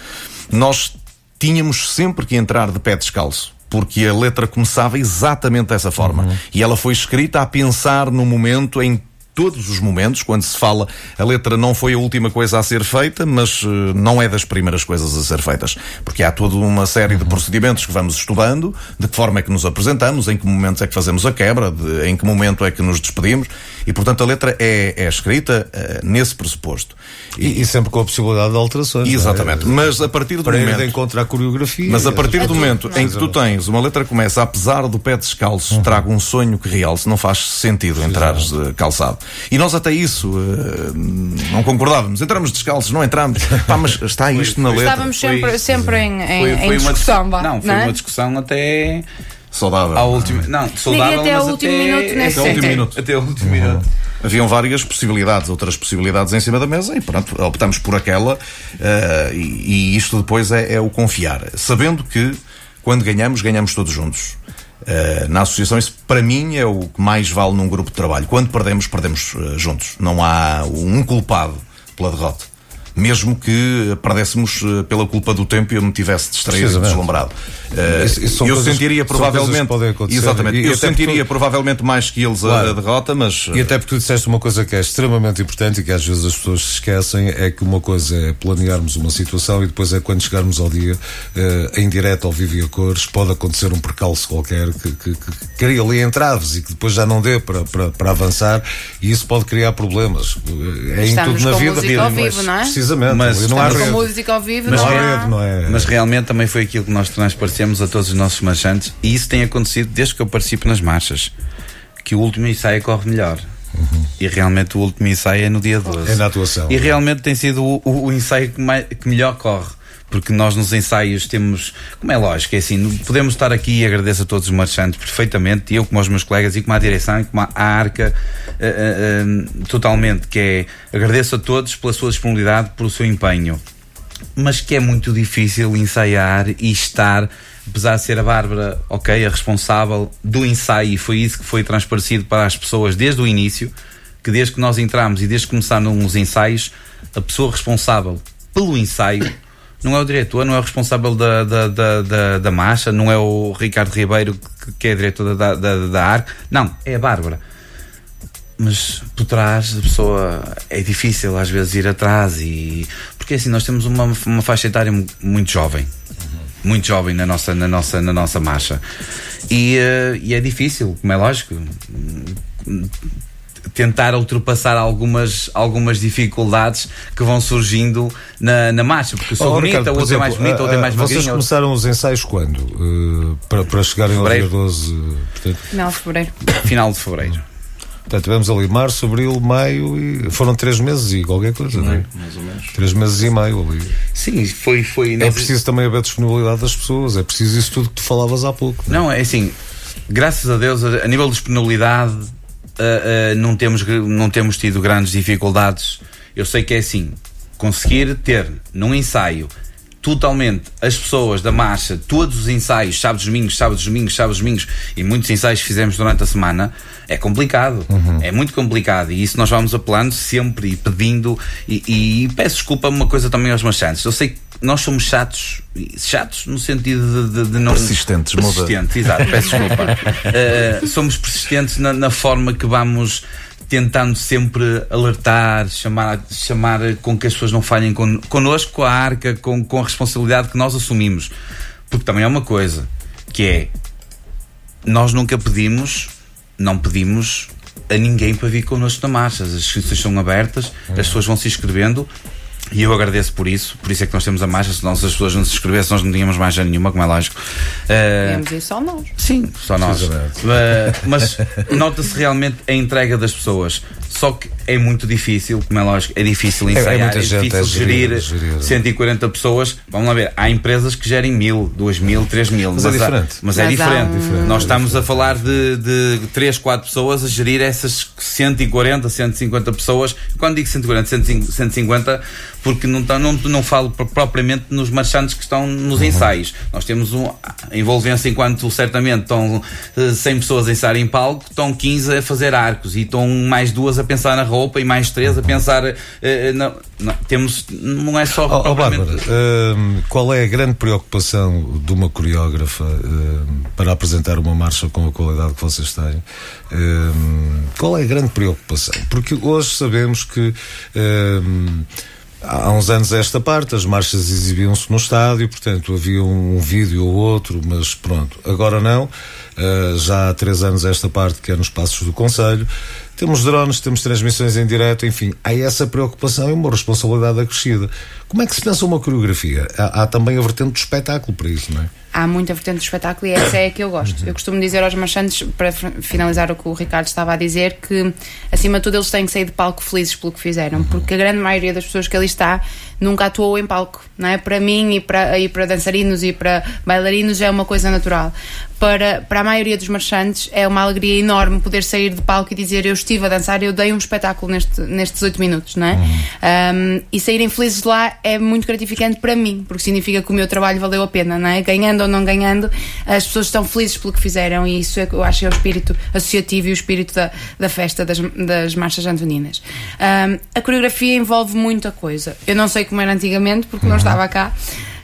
[SPEAKER 4] Nós tínhamos sempre que entrar de pé descalço porque a letra começava exatamente dessa forma. Uhum. E ela foi escrita a pensar no momento em todos os momentos, quando se fala, a letra não foi a última coisa a ser feita, mas uh, não é das primeiras coisas a ser feitas. Porque há toda uma série de procedimentos que vamos estudando, de que forma é que nos apresentamos, em que momentos é que fazemos a quebra, de, em que momento é que nos despedimos, e portanto a letra é, é escrita uh, nesse pressuposto.
[SPEAKER 1] E, e, sempre com a possibilidade de alterações.
[SPEAKER 4] É? Exatamente. É? Mas a partir do
[SPEAKER 1] Para
[SPEAKER 4] momento.
[SPEAKER 1] Ir encontrar a coreografia.
[SPEAKER 4] Mas a partir do momento em que tu tens uma letra que começa, apesar do pé descalço, uhum. traga um sonho que realce, não faz sentido entrares calçado. E nós até isso uh, não concordávamos. Entramos descalços, não entramos. Pá, mas está isto na letra.
[SPEAKER 3] Estávamos sempre, foi, sempre em, em, foi, foi em discussão.
[SPEAKER 2] Uma, não, foi
[SPEAKER 3] não
[SPEAKER 2] é? uma discussão até.
[SPEAKER 4] Saudável.
[SPEAKER 2] Ao último, não, saudável,
[SPEAKER 3] até
[SPEAKER 2] mas
[SPEAKER 3] o último
[SPEAKER 2] até,
[SPEAKER 3] minuto,
[SPEAKER 2] até, o último minuto. Até o último uhum. minuto.
[SPEAKER 4] Haviam várias possibilidades, outras possibilidades em cima da mesa e pronto, optamos por aquela uh, e, e, isto depois é, é, o confiar. Sabendo que quando ganhamos, ganhamos todos juntos. Uh, na associação, isso para mim é o que mais vale num grupo de trabalho. Quando perdemos, perdemos uh, juntos. Não há um culpado pela derrota. Mesmo que perdéssemos uh, pela culpa do tempo e eu me tivesse distraído e deslumbrado. Uh, isso, isso eu coisas, sentiria provavelmente. Exatamente. E, eu sentiria tu... provavelmente mais que eles claro. a, a, derrota, mas.
[SPEAKER 1] E até porque tu disseste uma coisa que é extremamente importante e que às vezes as pessoas se esquecem: é que uma coisa é planearmos uma situação e depois é quando chegarmos ao dia, uh, em direto, ao vivo e a cores, pode acontecer um percalço qualquer que, que, que cria ali entraves e que depois já não dê para, para, para avançar e isso pode criar problemas. É em tudo na vida, vida
[SPEAKER 3] vivo, não é?
[SPEAKER 1] Precisamente.
[SPEAKER 3] Mas não há rede. música ao vivo,
[SPEAKER 2] mas,
[SPEAKER 3] não
[SPEAKER 2] há rede, não é? Mas realmente também foi aquilo que nós transparecemos a todos os nossos marchantes e isso tem acontecido desde que eu participo nas marchas. Que o último ensaio corre melhor. Uhum. E realmente o último ensaio é no dia 12.
[SPEAKER 1] É na atuação.
[SPEAKER 2] E realmente tem sido o, o, o ensaio que, mais, que melhor corre porque nós nos ensaios temos, como é lógico, é assim, podemos estar aqui e agradeço a todos os marchantes perfeitamente, eu como aos meus colegas e como a direção e como a arca uh, uh, totalmente, que é agradeço a todos pela sua disponibilidade, pelo seu empenho, mas que é muito difícil ensaiar e estar apesar de ser a Bárbara, ok, a responsável do ensaio, e foi isso que foi transparecido para as pessoas desde o início, que desde que nós entramos e desde que começaram os ensaios, a pessoa responsável pelo ensaio não é o diretor, não é o responsável da, da, da, da, da marcha, não é o Ricardo Ribeiro que é diretor da, da, da ARC, não, é a Bárbara. Mas por trás a pessoa é difícil às vezes ir atrás e porque assim nós temos uma, uma faixa etária muito jovem, muito jovem na nossa, na nossa, na nossa marcha. E, uh, e é difícil, como é lógico tentar ultrapassar algumas, algumas dificuldades que vão surgindo na, na marcha, porque sou oh, bonita, Ricardo, outra é mais bonita, outra é mais magrinha.
[SPEAKER 1] Vocês começaram os ensaios quando? Uh, para, para chegarem ao dia 12? Uh,
[SPEAKER 3] portanto... Final de fevereiro.
[SPEAKER 2] Final de fevereiro.
[SPEAKER 1] Portanto, tivemos ali março, abril, maio e foram três meses e qualquer coisa, não é?
[SPEAKER 2] Mais ou menos.
[SPEAKER 1] Três meses e meio ali.
[SPEAKER 2] Sim, foi. foi
[SPEAKER 1] é preciso também haver disponibilidade das pessoas, é preciso isso tudo que tu falavas há pouco.
[SPEAKER 2] Não, não é assim, graças a Deus, a, a nível de disponibilidade, uh, não, temos, não temos tido grandes dificuldades. Eu sei que é assim, conseguir ter num ensaio totalmente as pessoas da marcha, todos os ensaios, sábados, domingos, sábados, domingos, sábados, domingos, e muitos ensaios que fizemos durante a semana, é complicado. Uhum. É muito complicado. E isso nós vamos apelando sempre e pedindo. E, e peço desculpa uma coisa também aos marchantes. Eu sei que nós somos chatos, chatos no sentido de, de, de não.
[SPEAKER 4] Persistentes,
[SPEAKER 2] persistentes, exato, peço desculpa. uh, somos persistentes na, na forma que vamos tentando sempre alertar, chamar, chamar com que as pessoas não falhem con, connosco, com a arca, com, com a responsabilidade que nós assumimos. Porque também é uma coisa, que é nós nunca pedimos, não pedimos a ninguém para vir connosco na marcha. As inscrições são abertas, as pessoas vão se inscrevendo e eu agradeço por isso, por isso é que nós temos a marcha, senão se as pessoas não se inscrevessem, nós não tínhamos marcha nenhuma, como é lógico.
[SPEAKER 3] Uh, Tínhamos isso só nós.
[SPEAKER 2] Sim, só nós. Uh, mas nota-se realmente a entrega das pessoas. Só que é muito difícil, como é lógico, é difícil ensaiar, é, é, é difícil gerir, gerir, gerir, 140 pessoas. Vamos lá ver, há empresas que gerem mil, duas mil, três mil.
[SPEAKER 1] Mas, mas é diferente.
[SPEAKER 2] Mas, é diferente. Um... Nós estamos a falar de, de 3, 4 pessoas a gerir essas 140, 150 pessoas. Quando digo 140, 150, porque não, não, não falo propriamente nos marchantes que estão nos uhum. ensaios. Nós temos um, a envolvência enquanto certamente estão 100 eh, pessoas a ensaiar em palco, estão 15 a fazer arcos e estão mais duas a pensar na roupa e mais três a pensar. Uh, não, não, temos, não é só.
[SPEAKER 1] Oh, oh Bárbara, uh, qual é a grande preocupação de uma coreógrafa uh, para apresentar uma marcha com a qualidade que vocês têm? qual é a grande preocupação? Porque hoje sabemos que há uns anos esta parte, as marchas exibiam-se no estádio, portanto havia um, um, vídeo ou outro, mas pronto, agora não. Uh, já há três anos esta parte que é nos passos do Conselho. Temos drones, temos transmissões em direto, enfim, há essa preocupação e uma responsabilidade acrescida. Como é que se pensa uma coreografia? Há, há também a vertente do espetáculo para isso, não é?
[SPEAKER 3] Há muita vertente do espetáculo e essa é a que eu gosto. Uhum. Eu costumo dizer aos marchantes, para finalizar o que o Ricardo estava a dizer, que acima de tudo eles têm que sair de palco felizes pelo que fizeram, uhum. porque a grande maioria das pessoas que ali está nunca atuou em palco, não é? Para mim e para, e para dançarinos e para bailarinos é uma coisa natural. Para, para a maioria dos marchantes é uma alegria enorme poder sair de palco e dizer eu estive a dançar, eu dei um espetáculo neste, nestes oito minutos, não é? Uhum. Um, e saírem felizes de lá é muito gratificante para mim, porque significa que o meu trabalho valeu a pena, não é? Ganhando ou não ganhando, as pessoas estão felizes pelo que fizeram e isso é, eu acho que é o espírito associativo e o espírito da, da festa das, das marchas antoninas. Um, a coreografia envolve muita coisa. Eu não sei como era antigamente, porque não estava cá.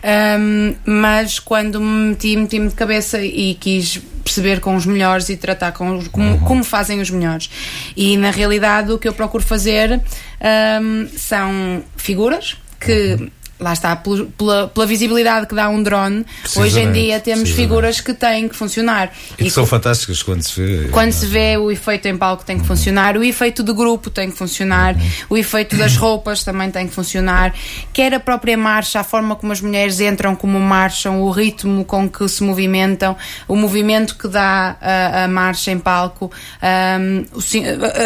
[SPEAKER 3] Um, mas quando me meti, meti-me de cabeça e quis perceber com os melhores e tratar com os, como, como fazem os melhores. E na realidade o que eu procuro fazer um, são figuras que lá está, pela, pela, visibilidade que dá um drone, hoje em dia temos figuras que têm que funcionar.
[SPEAKER 1] E, e que são fantásticas quando se vê.
[SPEAKER 3] Quando se vê, o efeito em palco tem que funcionar, o efeito de grupo tem que funcionar, uhum. o efeito das roupas também tem que funcionar, quer a própria marcha, a forma como as mulheres entram, como marcham, o ritmo com que se movimentam, o movimento que dá a, a marcha em palco, a,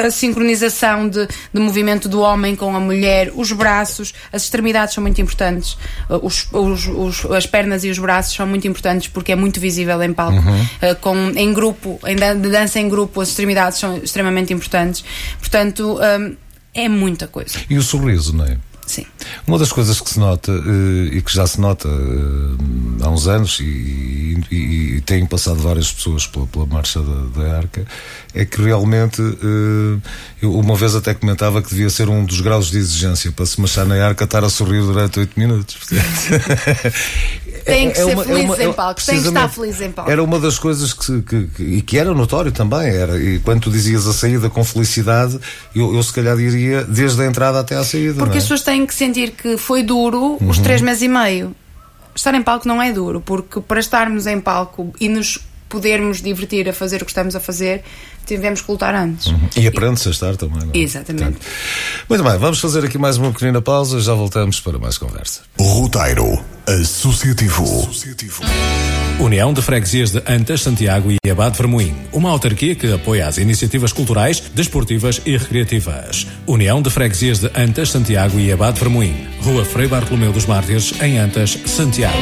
[SPEAKER 3] a sincronização de, de movimento do homem com a mulher, os braços, as extremidades são muito importantes importantes. Uh, os, os, os, as pernas e os braços são muito importantes porque é muito visível em palco. Uhum. Uh, com, em grupo, em dança em grupo, as extremidades são extremamente importantes. Portanto, um, é muita coisa.
[SPEAKER 1] E o sorriso, não é?
[SPEAKER 3] Sim.
[SPEAKER 1] Uma das coisas que se nota uh, e que já se nota uh, há uns anos e, e, e têm passado várias pessoas pela, pela marcha da, da, Arca é que realmente uh, eu uma vez até comentava que devia ser um dos graus de exigência para se marchar na Arca estar a sorrir durante oito minutos.
[SPEAKER 3] tem que é, é ser uma, feliz é uma, em palco, tem que estar feliz em palco.
[SPEAKER 1] Era uma das coisas que, que, que, e que era notório também, era, e quando tu dizias a saída com felicidade, eu, eu se calhar diria desde a entrada até à saída.
[SPEAKER 3] Porque
[SPEAKER 1] é?
[SPEAKER 3] as pessoas têm que sentir que foi duro os uhum. três meses e meio. Estar em palco não é duro, porque para estarmos em palco e nos podermos divertir a fazer o que estamos a fazer, tivemos que lutar antes. Uhum.
[SPEAKER 1] E aprende-se a estar também. Não?
[SPEAKER 3] É? Exatamente. Portanto,
[SPEAKER 1] muito bem, vamos fazer aqui mais uma pequena pausa, já voltamos para mais conversa.
[SPEAKER 7] Roteiro Associativo. Associativo.
[SPEAKER 5] União de Freguesias de Antas, Santiago e Abade Vermoim. Uma autarquia que apoia as iniciativas culturais, desportivas e recreativas. União de Freguesias de Antas, Santiago e Abade Vermoim. Rua Frei Bartolomeu dos Mártires, em Antas, Santiago.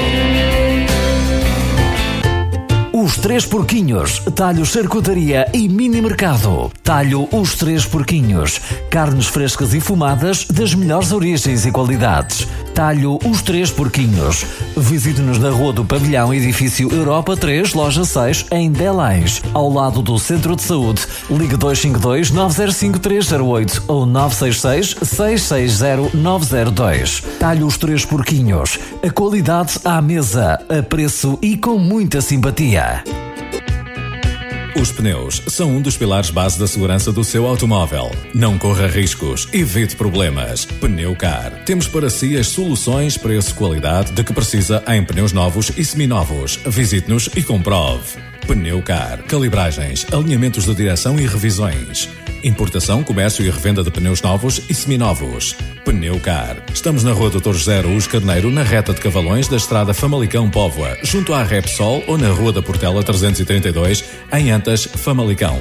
[SPEAKER 6] Os Três Porquinhos, talho charcutaria e mini mercado. Talho Os Três Porquinhos, carnes frescas e fumadas das melhores origens e qualidades. Talho Os Três Porquinhos. Visite-nos na Rua do Pavilhão, edifício Europa 3, loja 6, em Belém, ao lado do Centro de Saúde. Ligue 252 905 308 ou 966 660 902. Talho Os Três Porquinhos. A qualidade à mesa, a preço e com muita simpatia.
[SPEAKER 5] Os pneus são um dos pilares base da segurança do seu automóvel. Não corra riscos, evite problemas. Pneucar. Temos para si as soluções, preço, qualidade de que precisa em pneus novos e seminovos. Visite-nos e comprove. Pneucar. Calibragens, alinhamentos de direção e revisões. Importação, comércio e revenda de pneus novos e seminovos. Pneucar. Estamos na rua Dr. José Araújo Carneiro, na reta de Cavalões da estrada Famalicão Póvoa, junto à Repsol ou na rua da Portela 332, em Antas, Famalicão.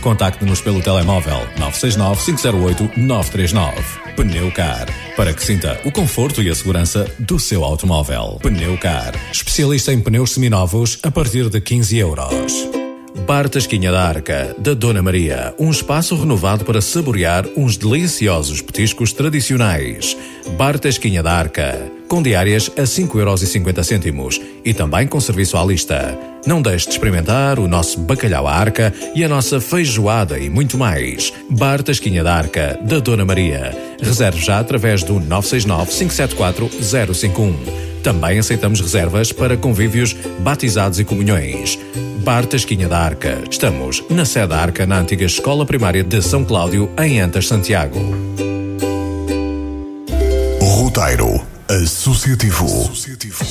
[SPEAKER 5] Contacte-nos pelo telemóvel 969-508-939. Pneucar. Para que sinta o conforto e a segurança do seu automóvel. Pneucar. Especialista em pneus seminovos a partir de 15 euros. Bar Tasquinha da Arca, da Dona Maria. Um espaço renovado para saborear uns deliciosos petiscos tradicionais. Bar Tasquinha da Arca. Com diárias a 5,50€ e também com serviço à lista. Não deixe de experimentar o nosso bacalhau à arca e a nossa feijoada e muito mais. Bar Tasquinha da Arca, da Dona Maria. Reserve já através do 969 574 051. Também aceitamos reservas para convívios, batizados e comunhões. Bar Tasquinha da Arca. Estamos na sede da Arca, na antiga Escola Primária de São Cláudio, em Antas, Santiago.
[SPEAKER 7] Roteiro Associativo. Associativo.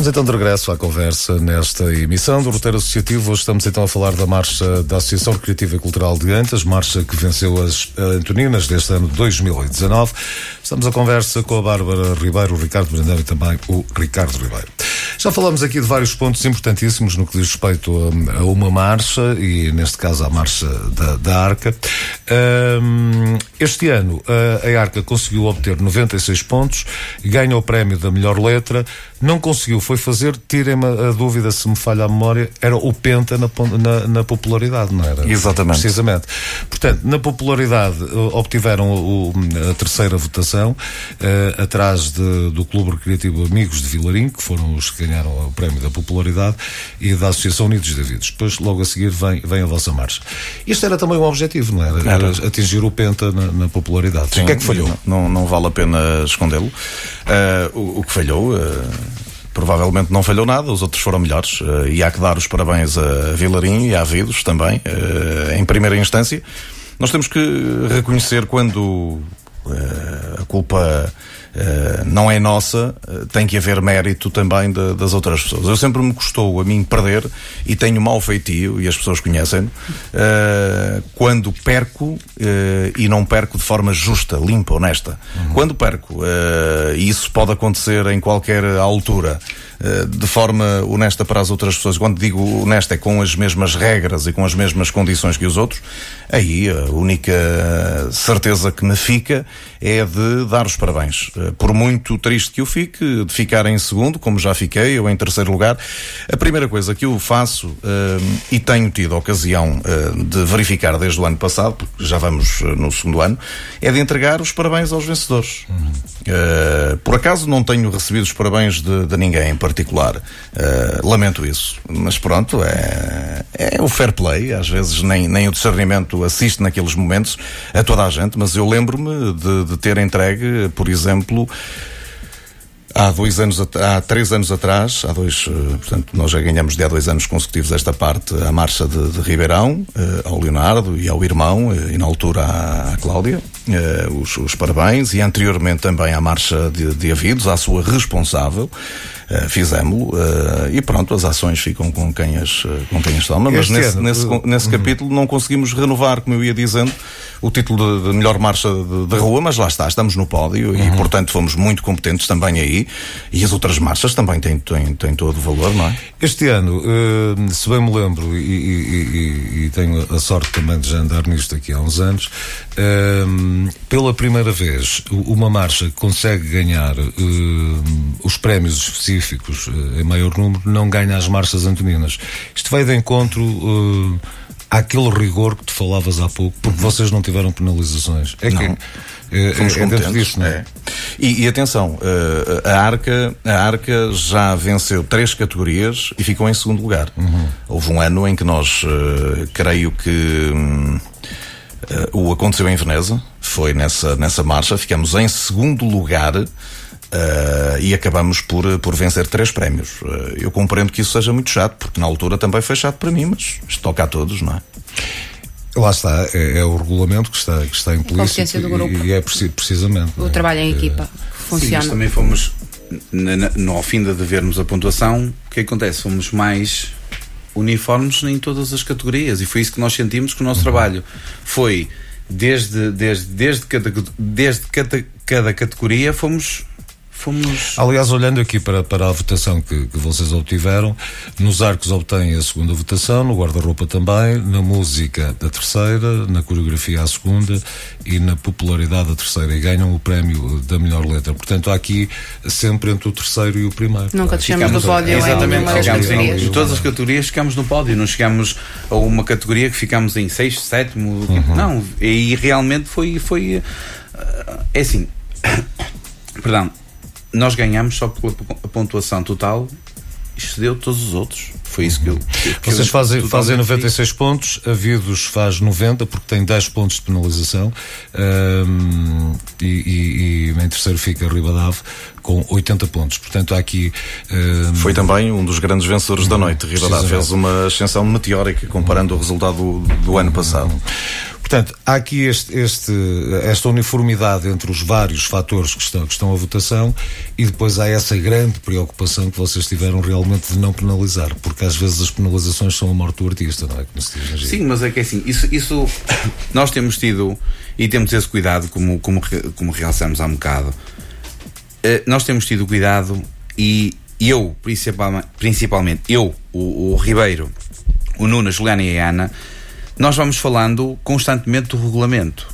[SPEAKER 1] Estamos então de regresso à conversa nesta emissão do Roteiro Associativo. Hoje estamos então a falar da marcha da Associação Recreativa e Cultural de Antas, marcha que venceu as Antoninas deste ano de 2019. Estamos a conversa com a Bárbara Ribeiro, o Ricardo Brandão e também o Ricardo Ribeiro. Já falamos aqui de vários pontos importantíssimos no que diz respeito a, a uma marcha, e neste caso à marcha da, da Arca. Um, este ano a, a Arca conseguiu obter 96 pontos, ganha o prémio da melhor letra, não conseguiu, foi fazer, tirem-me a dúvida se me falha a memória, era o Penta na, na, na popularidade, não era?
[SPEAKER 4] Exatamente.
[SPEAKER 1] Precisamente. Portanto, na popularidade obtiveram o, a terceira votação, uh, atrás de, do Clube Recreativo Amigos de Vilarim, que foram os que ganharam o prémio da popularidade, e da Associação Unidos Davidos. Depois, logo a seguir, vem, vem a vossa marcha. Isto era também um objetivo, não era? era. era atingir o Penta na, na popularidade.
[SPEAKER 4] Sim,
[SPEAKER 1] o que é que falhou?
[SPEAKER 4] Não, não, não vale a pena escondê-lo. Uh, o, o, que falhou. Uh provavelmente não falhou nada, os outros foram melhores. Uh, e há que dar os parabéns a Vilarim e a Avidos também, uh, em primeira instância. Nós temos que reconhecer quando uh, a culpa não é nossa, uh, tem que haver mérito também de, das outras pessoas. Eu sempre me custou a mim perder e tenho mau feitio, e as pessoas conhecem uh, quando perco e não perco de forma justa, limpa, honesta. Uhum. Quando perco, e isso pode acontecer em qualquer altura, de forma honesta para as outras pessoas, quando digo honesta é com as mesmas regras e com as mesmas condições que os outros, aí a única certeza que me fica é de dar os parabéns. Eh, por muito triste que eu fique, de ficar em segundo, como já fiquei, ou em terceiro lugar, a primeira coisa que eu faço, uh, e tenho tido a ocasião uh, de verificar desde o ano passado, porque já vamos no segundo ano, é de entregar os parabéns aos vencedores. Uhum. Uh, por acaso não tenho recebido os parabéns de, de ninguém em particular. lamento isso. Mas pronto, é, é o fair play. Às vezes nem, nem o discernimento assiste naqueles momentos a toda a gente, mas eu lembro-me de, de ter entregue, por exemplo, Há dois anos, há três anos atrás, há dois, eh, portanto, nós já ganhamos de há dois anos consecutivos esta parte, a marcha de, de Ribeirão, eh, ao Leonardo e ao irmão, eh, e na altura à, à Cláudia, os, os, parabéns, e anteriormente também à marcha de, de Avidos, à sua responsável, fizemos-lo e pronto, as ações ficam com quem as, com quem as toma, mas nesse, nesse, nesse capítulo não conseguimos renovar, como eu ia dizendo, o título de, de melhor marcha de, de, rua, mas lá está, estamos no pódio e portanto fomos muito competentes também aí e as outras marchas também têm, têm, têm todo o valor, não é?
[SPEAKER 1] Este ano, se bem me lembro e, e, e, e, tenho a sorte também de já andar nisto aqui há uns anos, pela primeira vez uma marcha consegue ganhar os prémios específicos uh, em maior número, não ganha as marchas antoninas. Isto vai de encontro àquele rigor que tu falavas há pouco, porque uhum. vocês não tiveram penalizações. É
[SPEAKER 4] não. que é, Fomos é, é disso, não é? é. E, e, atenção, uh, a, Arca, a Arca já venceu três categorias e ficou em segundo lugar. Uhum. Houve um ano em que nós, uh, creio que. Um, uh, o aconteceu em Veneza, foi nessa, nessa marcha, ficamos em segundo lugar Uh, e acabamos por, por vencer três prémios. Uh, eu compreendo que isso seja muito chato, porque na altura também foi chato para mim, mas isto toca a todos, não é?
[SPEAKER 1] Lá está, é, é o regulamento que está, que está implícito do grupo. e é precisamente.
[SPEAKER 3] O é? trabalho em equipa funciona. Sim,
[SPEAKER 2] mas também fomos, na, na, no, ao fim de vermos a pontuação, o que acontece? Fomos mais uniformes em todas as categorias e foi isso que nós sentimos que o nosso uhum. trabalho foi desde, desde, desde, cada, desde cada, cada categoria fomos fomos.
[SPEAKER 1] Aliás, olhando aqui para, para a votação que, que vocês obtiveram, nos arcos obtêm a segunda votação, no guarda-roupa também, na música a terceira, na coreografia a segunda e na popularidade a terceira. E ganham o prémio da melhor letra. Portanto, há aqui sempre entre o terceiro e o primeiro.
[SPEAKER 3] Nunca descemos do pódio.
[SPEAKER 2] Exatamente, chegamos em, em todas as categorias ficamos no pódio, não chegamos a uma categoria que ficamos em sexto, sétimo. Uhum. Não, e realmente foi. foi eh, é assim. Perdão, nós ganhamos só pela pontuação total excedeu todos os outros. Foi isso que eu. Que
[SPEAKER 1] Vocês eu, fazem, fazem 96 fiz. pontos, a Vidos faz 90, porque tem 10 pontos de penalização, um, e, e, e, em terceiro fica Ribadave com 80 pontos. Portanto, há aqui.
[SPEAKER 4] Um, Foi também um dos grandes vencedores da noite. Ribadave fez uma ascensão meteórica comparando o resultado do, do ano passado.
[SPEAKER 1] Portanto, há aqui este, este, esta uniformidade entre os vários fatores que estão, que estão à votação e depois há essa grande preocupação que vocês tiveram realmente de não penalizar, porque às vezes as penalizações são a morte do artista, não é?
[SPEAKER 2] Diz, Sim, mas é que é assim, isso, isso nós temos tido e temos esse cuidado, como, como, como realçamos há um bocado, eh, nós temos tido cuidado e eu, principalmente, principalmente eu, o, o Ribeiro, o Nuno, a Juliana e a Ana, nós vamos falando constantemente do regulamento.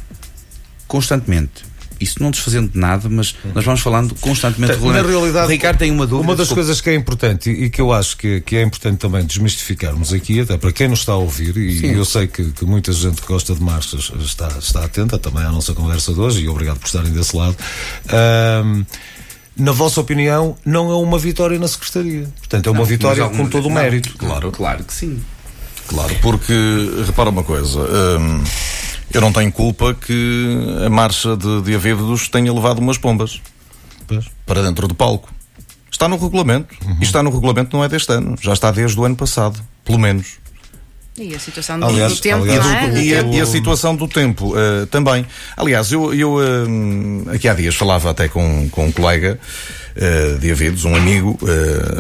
[SPEAKER 2] Constantemente. isso não desfazendo de nada, mas nós vamos falando constantemente
[SPEAKER 1] Na realidade,
[SPEAKER 2] o Ricardo tem uma dúvida.
[SPEAKER 1] Uma das coisas que é importante e, que eu acho que, que, é importante também desmistificarmos aqui, até para quem nos está a ouvir, e Sim. eu sei que, que, muita gente que gosta de marchas está, está atenta também à nossa conversa de hoje, e obrigado por estarem desse lado. Um, na vossa opinião, não é uma vitória na Secretaria. Portanto, é uma não, vitória com todo o mérito.
[SPEAKER 2] Claro, claro que sim.
[SPEAKER 4] Claro, porque, repara uma coisa, hum, eu não tenho culpa que a marcha de, de Avidos tenha levado umas pombas pois. para dentro do palco. Está no regulamento. Uhum. E está no regulamento não é deste ano, já está desde o ano passado, pelo menos.
[SPEAKER 3] E a situação do, aliás, do tempo,
[SPEAKER 4] aliás,
[SPEAKER 3] não
[SPEAKER 4] é? E a, e a, situação do tempo uh, também. Aliás, eu, eu uh, aqui há dias falava até com, com um colega uh, de Avidos, um amigo,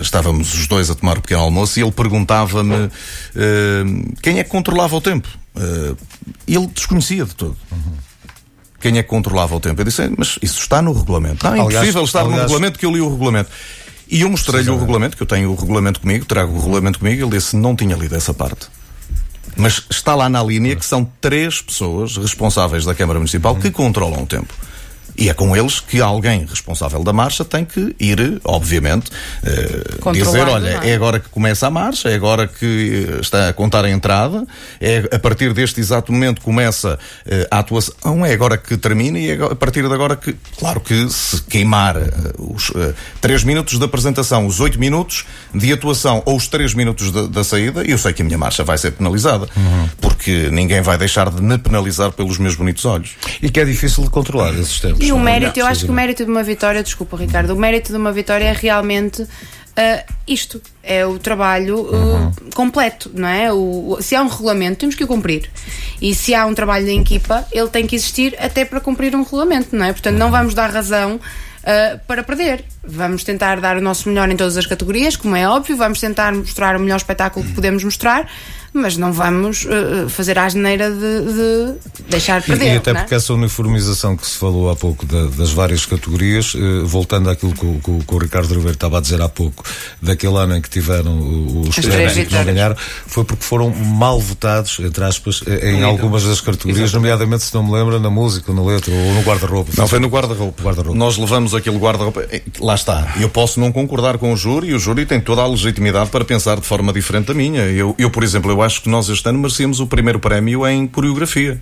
[SPEAKER 4] estávamos os dois a tomar um pequeno almoço e ele perguntava-me quem é que controlava o tempo. ele desconhecia de todo. Uhum quem é que controlava o tempo. Eu disse, mas isso está no regulamento. Não, é aliás, impossível estar aliás, no regulamento que eu li o regulamento. E eu mostrei-lhe o regulamento, que eu tenho o regulamento comigo, trago o regulamento comigo, ele disse, não tinha lido essa parte. Mas está lá na linha que são três pessoas responsáveis da Câmara Municipal que controlam o tempo. E é com eles que alguém responsável da marcha tem que ir, obviamente, uh, dizer: olha, é? é agora que começa a marcha, é agora que eh, está a contar a entrada, é a partir deste exato momento começa uh, a atuação, é agora que termina e é a partir de agora que, claro que se queimar uh, os três minutos de apresentação, os oito minutos de atuação ou os três minutos da, da saída, eu sei que a minha marcha vai ser penalizada, uhum. porque ninguém vai deixar de me penalizar pelos meus bonitos olhos.
[SPEAKER 1] E que é difícil de controlar esses tempos.
[SPEAKER 3] E o mérito, eu acho que o mérito de uma vitória, desculpa Ricardo, o mérito de uma vitória é realmente uh, isto. É o trabalho uh, uhum. completo, não é? O, se há um regulamento, temos que o cumprir. E se há um trabalho em equipa, ele tem que existir até para cumprir um regulamento, não é? Portanto, uhum. não vamos dar razão Uh, para perder. Vamos tentar dar o nosso melhor em todas as categorias, como é óbvio, vamos tentar mostrar o melhor espetáculo que podemos mostrar, mas não vamos uh, fazer a asneira de, de deixar perder.
[SPEAKER 1] E, até
[SPEAKER 3] é?
[SPEAKER 1] porque essa uniformização que se falou há pouco da, das várias categorias, uh, voltando àquilo que o, que, que o Ricardo Ribeiro estava a dizer há pouco, daquele ano em que tiveram os três que não ganharam, foi porque foram mal votados, entre aspas, em algumas das categorias, Exatamente. nomeadamente, se não me lembro, na música, na letra ou no guarda-roupa.
[SPEAKER 4] Não, foi no guarda-roupa. Guarda Nós levamos aquele guarda-roupa. Lá está. Eu posso não concordar com o júri e o júri tem toda a legitimidade para pensar de forma diferente da minha. Eu, eu por exemplo, eu acho que nós este ano merecíamos o primeiro prémio em coreografia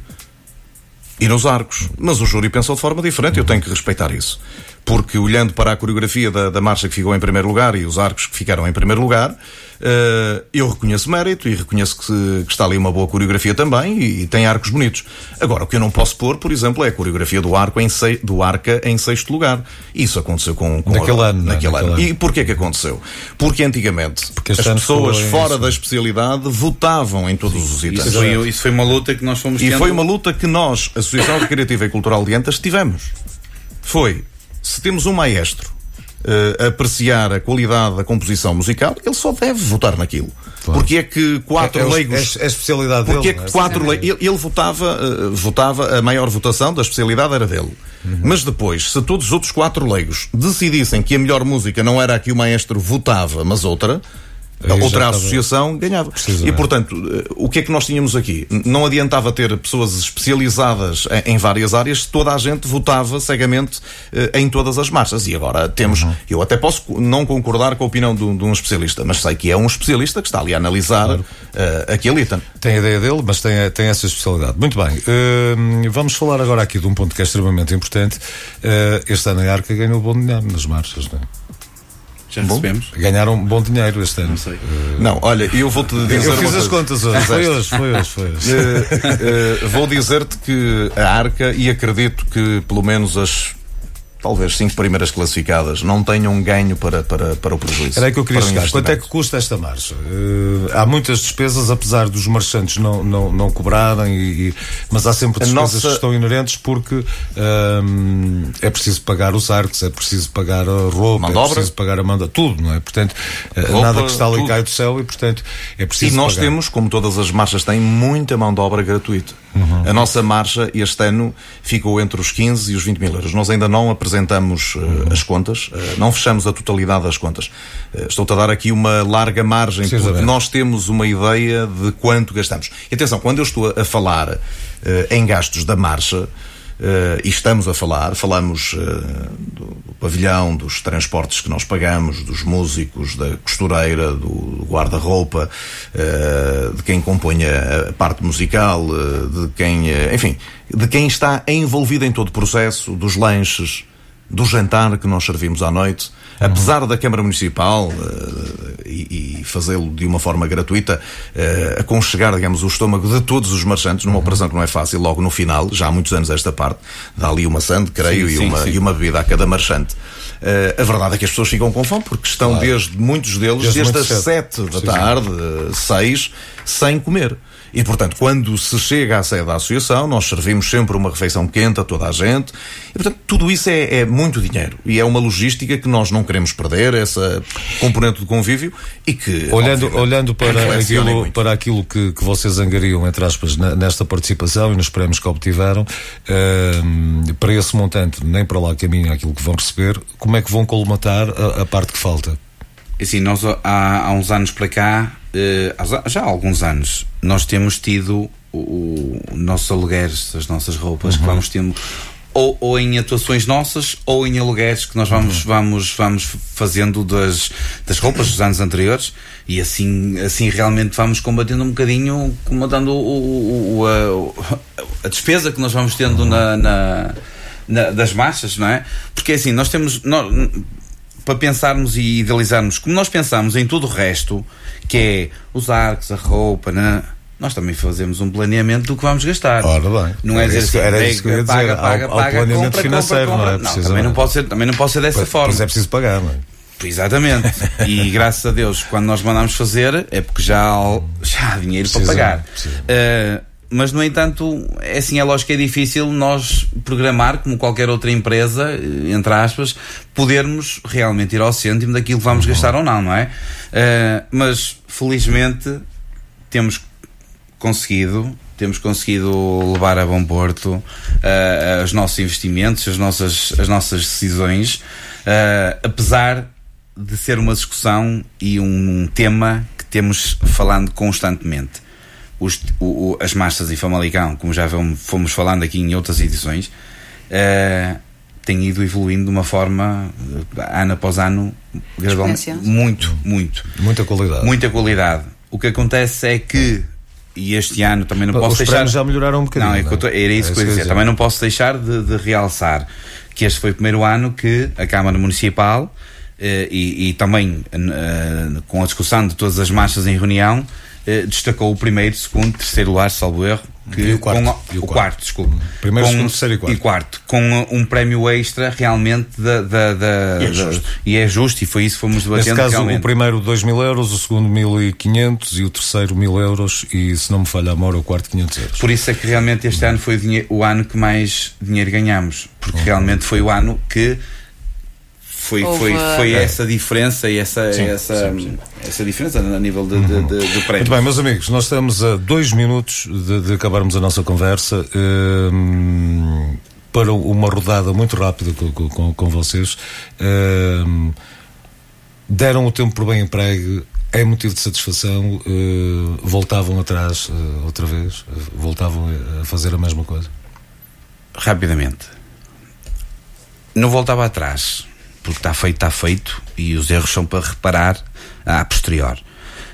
[SPEAKER 4] e nos arcos. Mas o júri pensou de forma diferente, eu tenho que respeitar isso porque olhando para a coreografia da, da marcha que ficou em primeiro lugar e os arcos que ficaram em primeiro lugar, uh, eu reconheço mérito e reconheço que, que, está ali uma boa coreografia também e, e, tem arcos bonitos. Agora, o que eu não posso pôr, por exemplo, é a coreografia do arco em sei, do arca em sexto lugar. Isso aconteceu com, com
[SPEAKER 1] naquele a, ano,
[SPEAKER 4] é? naquele, ano. ano. E porquê que aconteceu? Porque antigamente porque as pessoas fora da especialidade votavam em todos Sim, os itens.
[SPEAKER 2] Isso foi, isso foi, uma luta que nós fomos
[SPEAKER 4] E tendo... foi uma luta que nós, Associação Recreativa e Cultural de Antas, tivemos. Foi se temos um maestro uh, a apreciar a qualidade da composição musical, ele só deve votar naquilo. Claro. Porque é que quatro é, é, leigos.
[SPEAKER 1] É, é a especialidade
[SPEAKER 4] porque
[SPEAKER 1] dele.
[SPEAKER 4] é que quatro leigos. Ele, ele, votava, uh, votava, a maior votação da especialidade era dele. Uhum. Mas depois, se todos os outros quatro leigos decidissem que a melhor música não era a que o maestro votava, mas outra, outra associação ganhava. E, portanto, o que é que nós tínhamos aqui? Não adiantava ter pessoas especializadas em várias áreas se toda a gente votava cegamente eh, em todas as marchas. E agora temos. Uhum. Eu até posso não concordar com a opinião de, de, um especialista, mas sei que é um especialista que está ali a analisar claro. uh, aquele item.
[SPEAKER 1] Tem a ideia dele, mas tem, tem essa especialidade. Muito bem. Uh, vamos falar agora aqui de um ponto que é extremamente importante. Uh, este ano a Arca ganhou bom dinheiro nas marchas, não é?
[SPEAKER 2] Já bom, recebemos?
[SPEAKER 1] Ganharam bom dinheiro este ano.
[SPEAKER 2] Não sei. Uh,
[SPEAKER 4] não, olha, eu vou-te dizer.
[SPEAKER 1] Eu fiz as contas hoje. Foi hoje, foi hoje, foi hoje. Uh,
[SPEAKER 4] uh, vou dizer-te que a Arca, e acredito que pelo menos as talvez cinco primeiras classificadas não tenham ganho para, para, para o prejuízo.
[SPEAKER 1] Era aí que eu queria chegar. Quanto é que custa esta marcha? Uh, há muitas despesas, apesar dos marchantes não, não, não cobrarem, e, e, mas há sempre despesas nossa... que estão inerentes porque uh, é preciso pagar os arcos, é preciso pagar a roupa, é preciso pagar a manda, tudo, não é? Portanto, eh, roupa, nada que está ali tudo. cai do céu e, portanto, é preciso.
[SPEAKER 4] E nós
[SPEAKER 1] pagar.
[SPEAKER 4] temos, como todas as marchas têm, muita mão de obra gratuita. Uhum. A nossa marcha este ano ficou entre os 15 e os 20 mil euros. Nós ainda não apresentamos uh, uhum. as contas, uh, não fechamos a totalidade das contas. Uh, Estou-te a dar aqui uma larga margem, Sim, porque nós temos uma ideia de quanto gastamos. E atenção, quando eu estou a falar em gastos da marcha, Uh, e estamos a falar, falamos uh, do, do, pavilhão, dos transportes que nós pagamos, dos músicos, da costureira, do, do guarda-roupa, uh, de quem compõe a, a parte musical, de quem, enfim, de quem está envolvido em todo o processo, dos lanches, do jantar que nós servimos à noite. Uhum. Apesar da Câmara Municipal uh, e, e fazê-lo de uma forma gratuita, uh, aconchegar, digamos, o estômago de todos os marchantes, numa uhum. operação que não é fácil, logo no final, já há muitos anos esta parte, dá ali uma sand, creio, sim, e, sim, uma, sim. e uma bebida a cada marchante. Uh, a verdade é que as pessoas ficam com fome porque estão claro. desde muitos deles, desde, desde as sete da tarde, seis, sem comer. E, portanto, quando se chega à sede da associação, nós servimos sempre uma refeição quente a toda a gente. E, portanto, tudo isso é, é muito dinheiro. E é uma logística que nós não queremos perder, essa componente do convívio, e que.
[SPEAKER 1] Olhando, olhando para, aquilo, para aquilo que, que vocês angariam, entre aspas, nesta participação e nos prémios que obtiveram, uh, para esse montante, nem para lá caminha aquilo que vão receber, como é que vão colmatar a, a parte que falta?
[SPEAKER 2] Assim, nós há, há uns anos para cá, já há alguns anos, nós temos tido o, o nossos alugueres, as nossas roupas, uhum. que vamos tendo ou, ou, em atuações nossas ou em alugueres que nós vamos, uhum. vamos, vamos fazendo das, das roupas dos anos anteriores e assim, assim realmente vamos combatendo um bocadinho, combatendo o, o, a, a, despesa que nós vamos tendo uhum. na, na, na, das marchas, não é? Porque assim, nós temos. Nós, para pensarmos e idealizarmos como nós pensamos em tudo o resto, que é os arcos, a roupa, né? nós também fazemos um planeamento do que vamos gastar.
[SPEAKER 1] Ora bem.
[SPEAKER 2] Não é dizer assim,
[SPEAKER 1] era isso que eu ia dizer.
[SPEAKER 2] paga, paga,
[SPEAKER 1] ao,
[SPEAKER 2] paga,
[SPEAKER 1] ao planeamento
[SPEAKER 2] compra,
[SPEAKER 1] financeiro,
[SPEAKER 2] compra,
[SPEAKER 1] compra. não
[SPEAKER 2] é? Não, também não pode ser, também não pode ser dessa
[SPEAKER 1] pois,
[SPEAKER 2] forma.
[SPEAKER 1] Mas é preciso pagar, não é?
[SPEAKER 2] Exatamente. e graças a Deus, quando nós mandamos fazer, é porque já há, já há dinheiro para pagar. Uh, mas no entanto, é assim, é lógico que é difícil nós programar, como qualquer outra empresa, eh, entre aspas, podermos realmente ir ao cêntimo daquilo que vamos uhum. gastar ou não, não é? Uh, mas felizmente temos conseguido temos conseguido levar a bom porto uh, os nossos investimentos, as nossas, as nossas decisões, uh, apesar de ser uma discussão e um tema que temos falando constantemente os, o, o, as marchas em Famalicão, como já fomos falando aqui em outras edições, uh, têm ido evoluindo de uma forma, uh, ano após ano, gradualmente, muito, muito.
[SPEAKER 1] Muita qualidade.
[SPEAKER 2] Muita qualidade. O que acontece é que, e este ano também não
[SPEAKER 1] Os
[SPEAKER 2] posso deixar.
[SPEAKER 1] já melhoraram um bocadinho.
[SPEAKER 2] Não, é não é? era isso é que eu ia dizer. Também não posso deixar de, de, realçar que este foi o primeiro ano que a Câmara Municipal. Uh, e, e, também uh, com a discussão de todas as marchas em reunião, eh, destacou o primeiro, segundo, terceiro lugar, salvo erro. Que,
[SPEAKER 1] e o quarto.
[SPEAKER 2] Com,
[SPEAKER 1] e o,
[SPEAKER 2] o quarto, quarto desculpe.
[SPEAKER 1] Primeiro, com, segundo, terceiro e quarto.
[SPEAKER 2] E quarto. Com um prémio extra realmente da. da, da,
[SPEAKER 4] e, é justo.
[SPEAKER 2] Da, e é justo, e foi isso que fomos debatendo.
[SPEAKER 1] Nesse caso,
[SPEAKER 2] realmente.
[SPEAKER 1] o primeiro 2 mil euros, o segundo 1.500 e o terceiro 1.000 euros, e se não me falha a memória, o quarto 500 euros.
[SPEAKER 2] Por isso é que realmente este ano foi o, o ano que mais dinheiro ganhamos, porque uhum. realmente foi o ano que foi, foi, foi é. essa diferença e essa, sim, essa, sim, sim. essa diferença a nível de, de, de, de prémio.
[SPEAKER 1] Muito bem, meus amigos, nós estamos a dois minutos de, de acabarmos a nossa conversa. Um, para uma rodada muito rápida com, com, com vocês. Um, deram o tempo por bem emprego, é motivo de satisfação, uh, voltavam atrás uh, outra vez, uh, voltavam a fazer a mesma coisa?
[SPEAKER 2] Rapidamente. Não voltava atrás porque está feito, está feito e os erros são para reparar a posterior.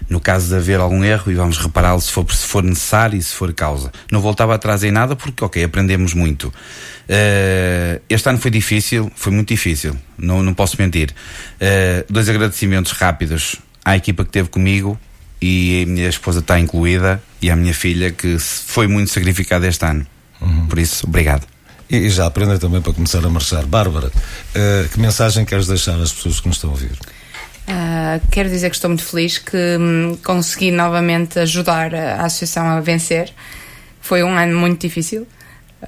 [SPEAKER 2] No caso de haver algum erro, e vamos repará-lo se for, se for necessário e se for causa. Não voltava atrás em nada porque, ok, aprendemos muito. Uh, este ano foi difícil, foi muito difícil, não, não posso mentir. Uh, dois agradecimentos rápidos à equipa que esteve comigo e a minha esposa está incluída e à minha filha que foi muito sacrificada este ano. Uhum. Por isso, obrigado.
[SPEAKER 1] E, já aprenda também para começar a marchar. Bárbara, uh, que mensagem queres deixar às pessoas que nos estão a ouvir?
[SPEAKER 3] Uh, quero dizer que estou muito feliz que hum, consegui novamente ajudar a, a, associação a vencer. Foi um ano muito difícil.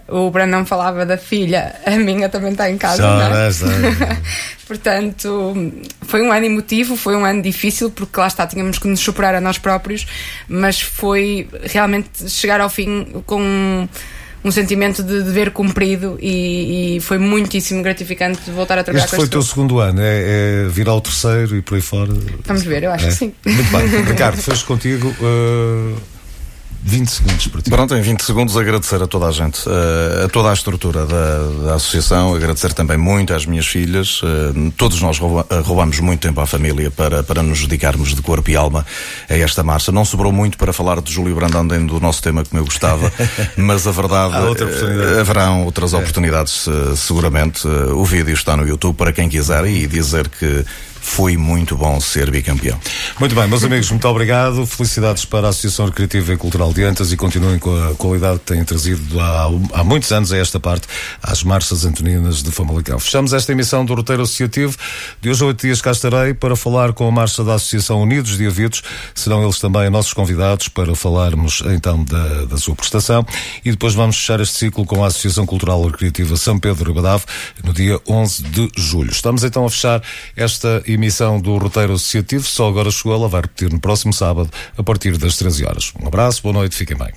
[SPEAKER 3] O Brandão falava da filha, a minha também está em casa. Não é? Portanto, foi um ano emotivo, foi um ano difícil, porque lá está, tínhamos que nos superar a nós próprios, mas foi realmente chegar ao fim com um sentimento de dever cumprido e, e, foi muitíssimo gratificante voltar a trabalhar
[SPEAKER 1] este com foi o teu segundo ano, é, é virar o terceiro e por aí fora?
[SPEAKER 3] Vamos ver, eu acho
[SPEAKER 1] é.
[SPEAKER 3] que sim.
[SPEAKER 1] Muito bem. Ricardo, fecho contigo. Uh, 20 segundos para ti.
[SPEAKER 4] Pronto, em 20 segundos agradecer a toda a gente, uh, a toda a estrutura da, da, associação, agradecer também muito às minhas filhas. Uh, todos nós uh, roubamos muito tempo à família para, para nos dedicarmos de corpo e alma a esta marcha. Não sobrou muito para falar de Júlio Brandão dentro do nosso tema como eu gostava, mas a verdade
[SPEAKER 1] outra
[SPEAKER 4] haverão outras é. oportunidades seguramente. o vídeo está no YouTube para quem quiser e dizer que foi muito bom ser bicampeão.
[SPEAKER 1] Muito bem, meus amigos, muito obrigado. Felicidades para a Associação Recreativa e Cultural de Antas e continuem com a qualidade que têm trazido há, há muitos anos a esta parte, às marchas antoninas de Famalicão. Fechamos esta emissão do Roteiro Associativo. De hoje a oito dias cá estarei para falar com a marcha da Associação Unidos de Avidos. Serão eles também nossos convidados para falarmos então da, da sua prestação e depois vamos fechar este ciclo com a Associação Cultural Recreativa São Pedro Ribadave no dia 11 de julho. Estamos então a fechar esta emissão do roteiro associativo. Só agora chegou, ela vai repetir no próximo sábado, a partir das 13 horas. Um abraço, boa noite, fiquem bem.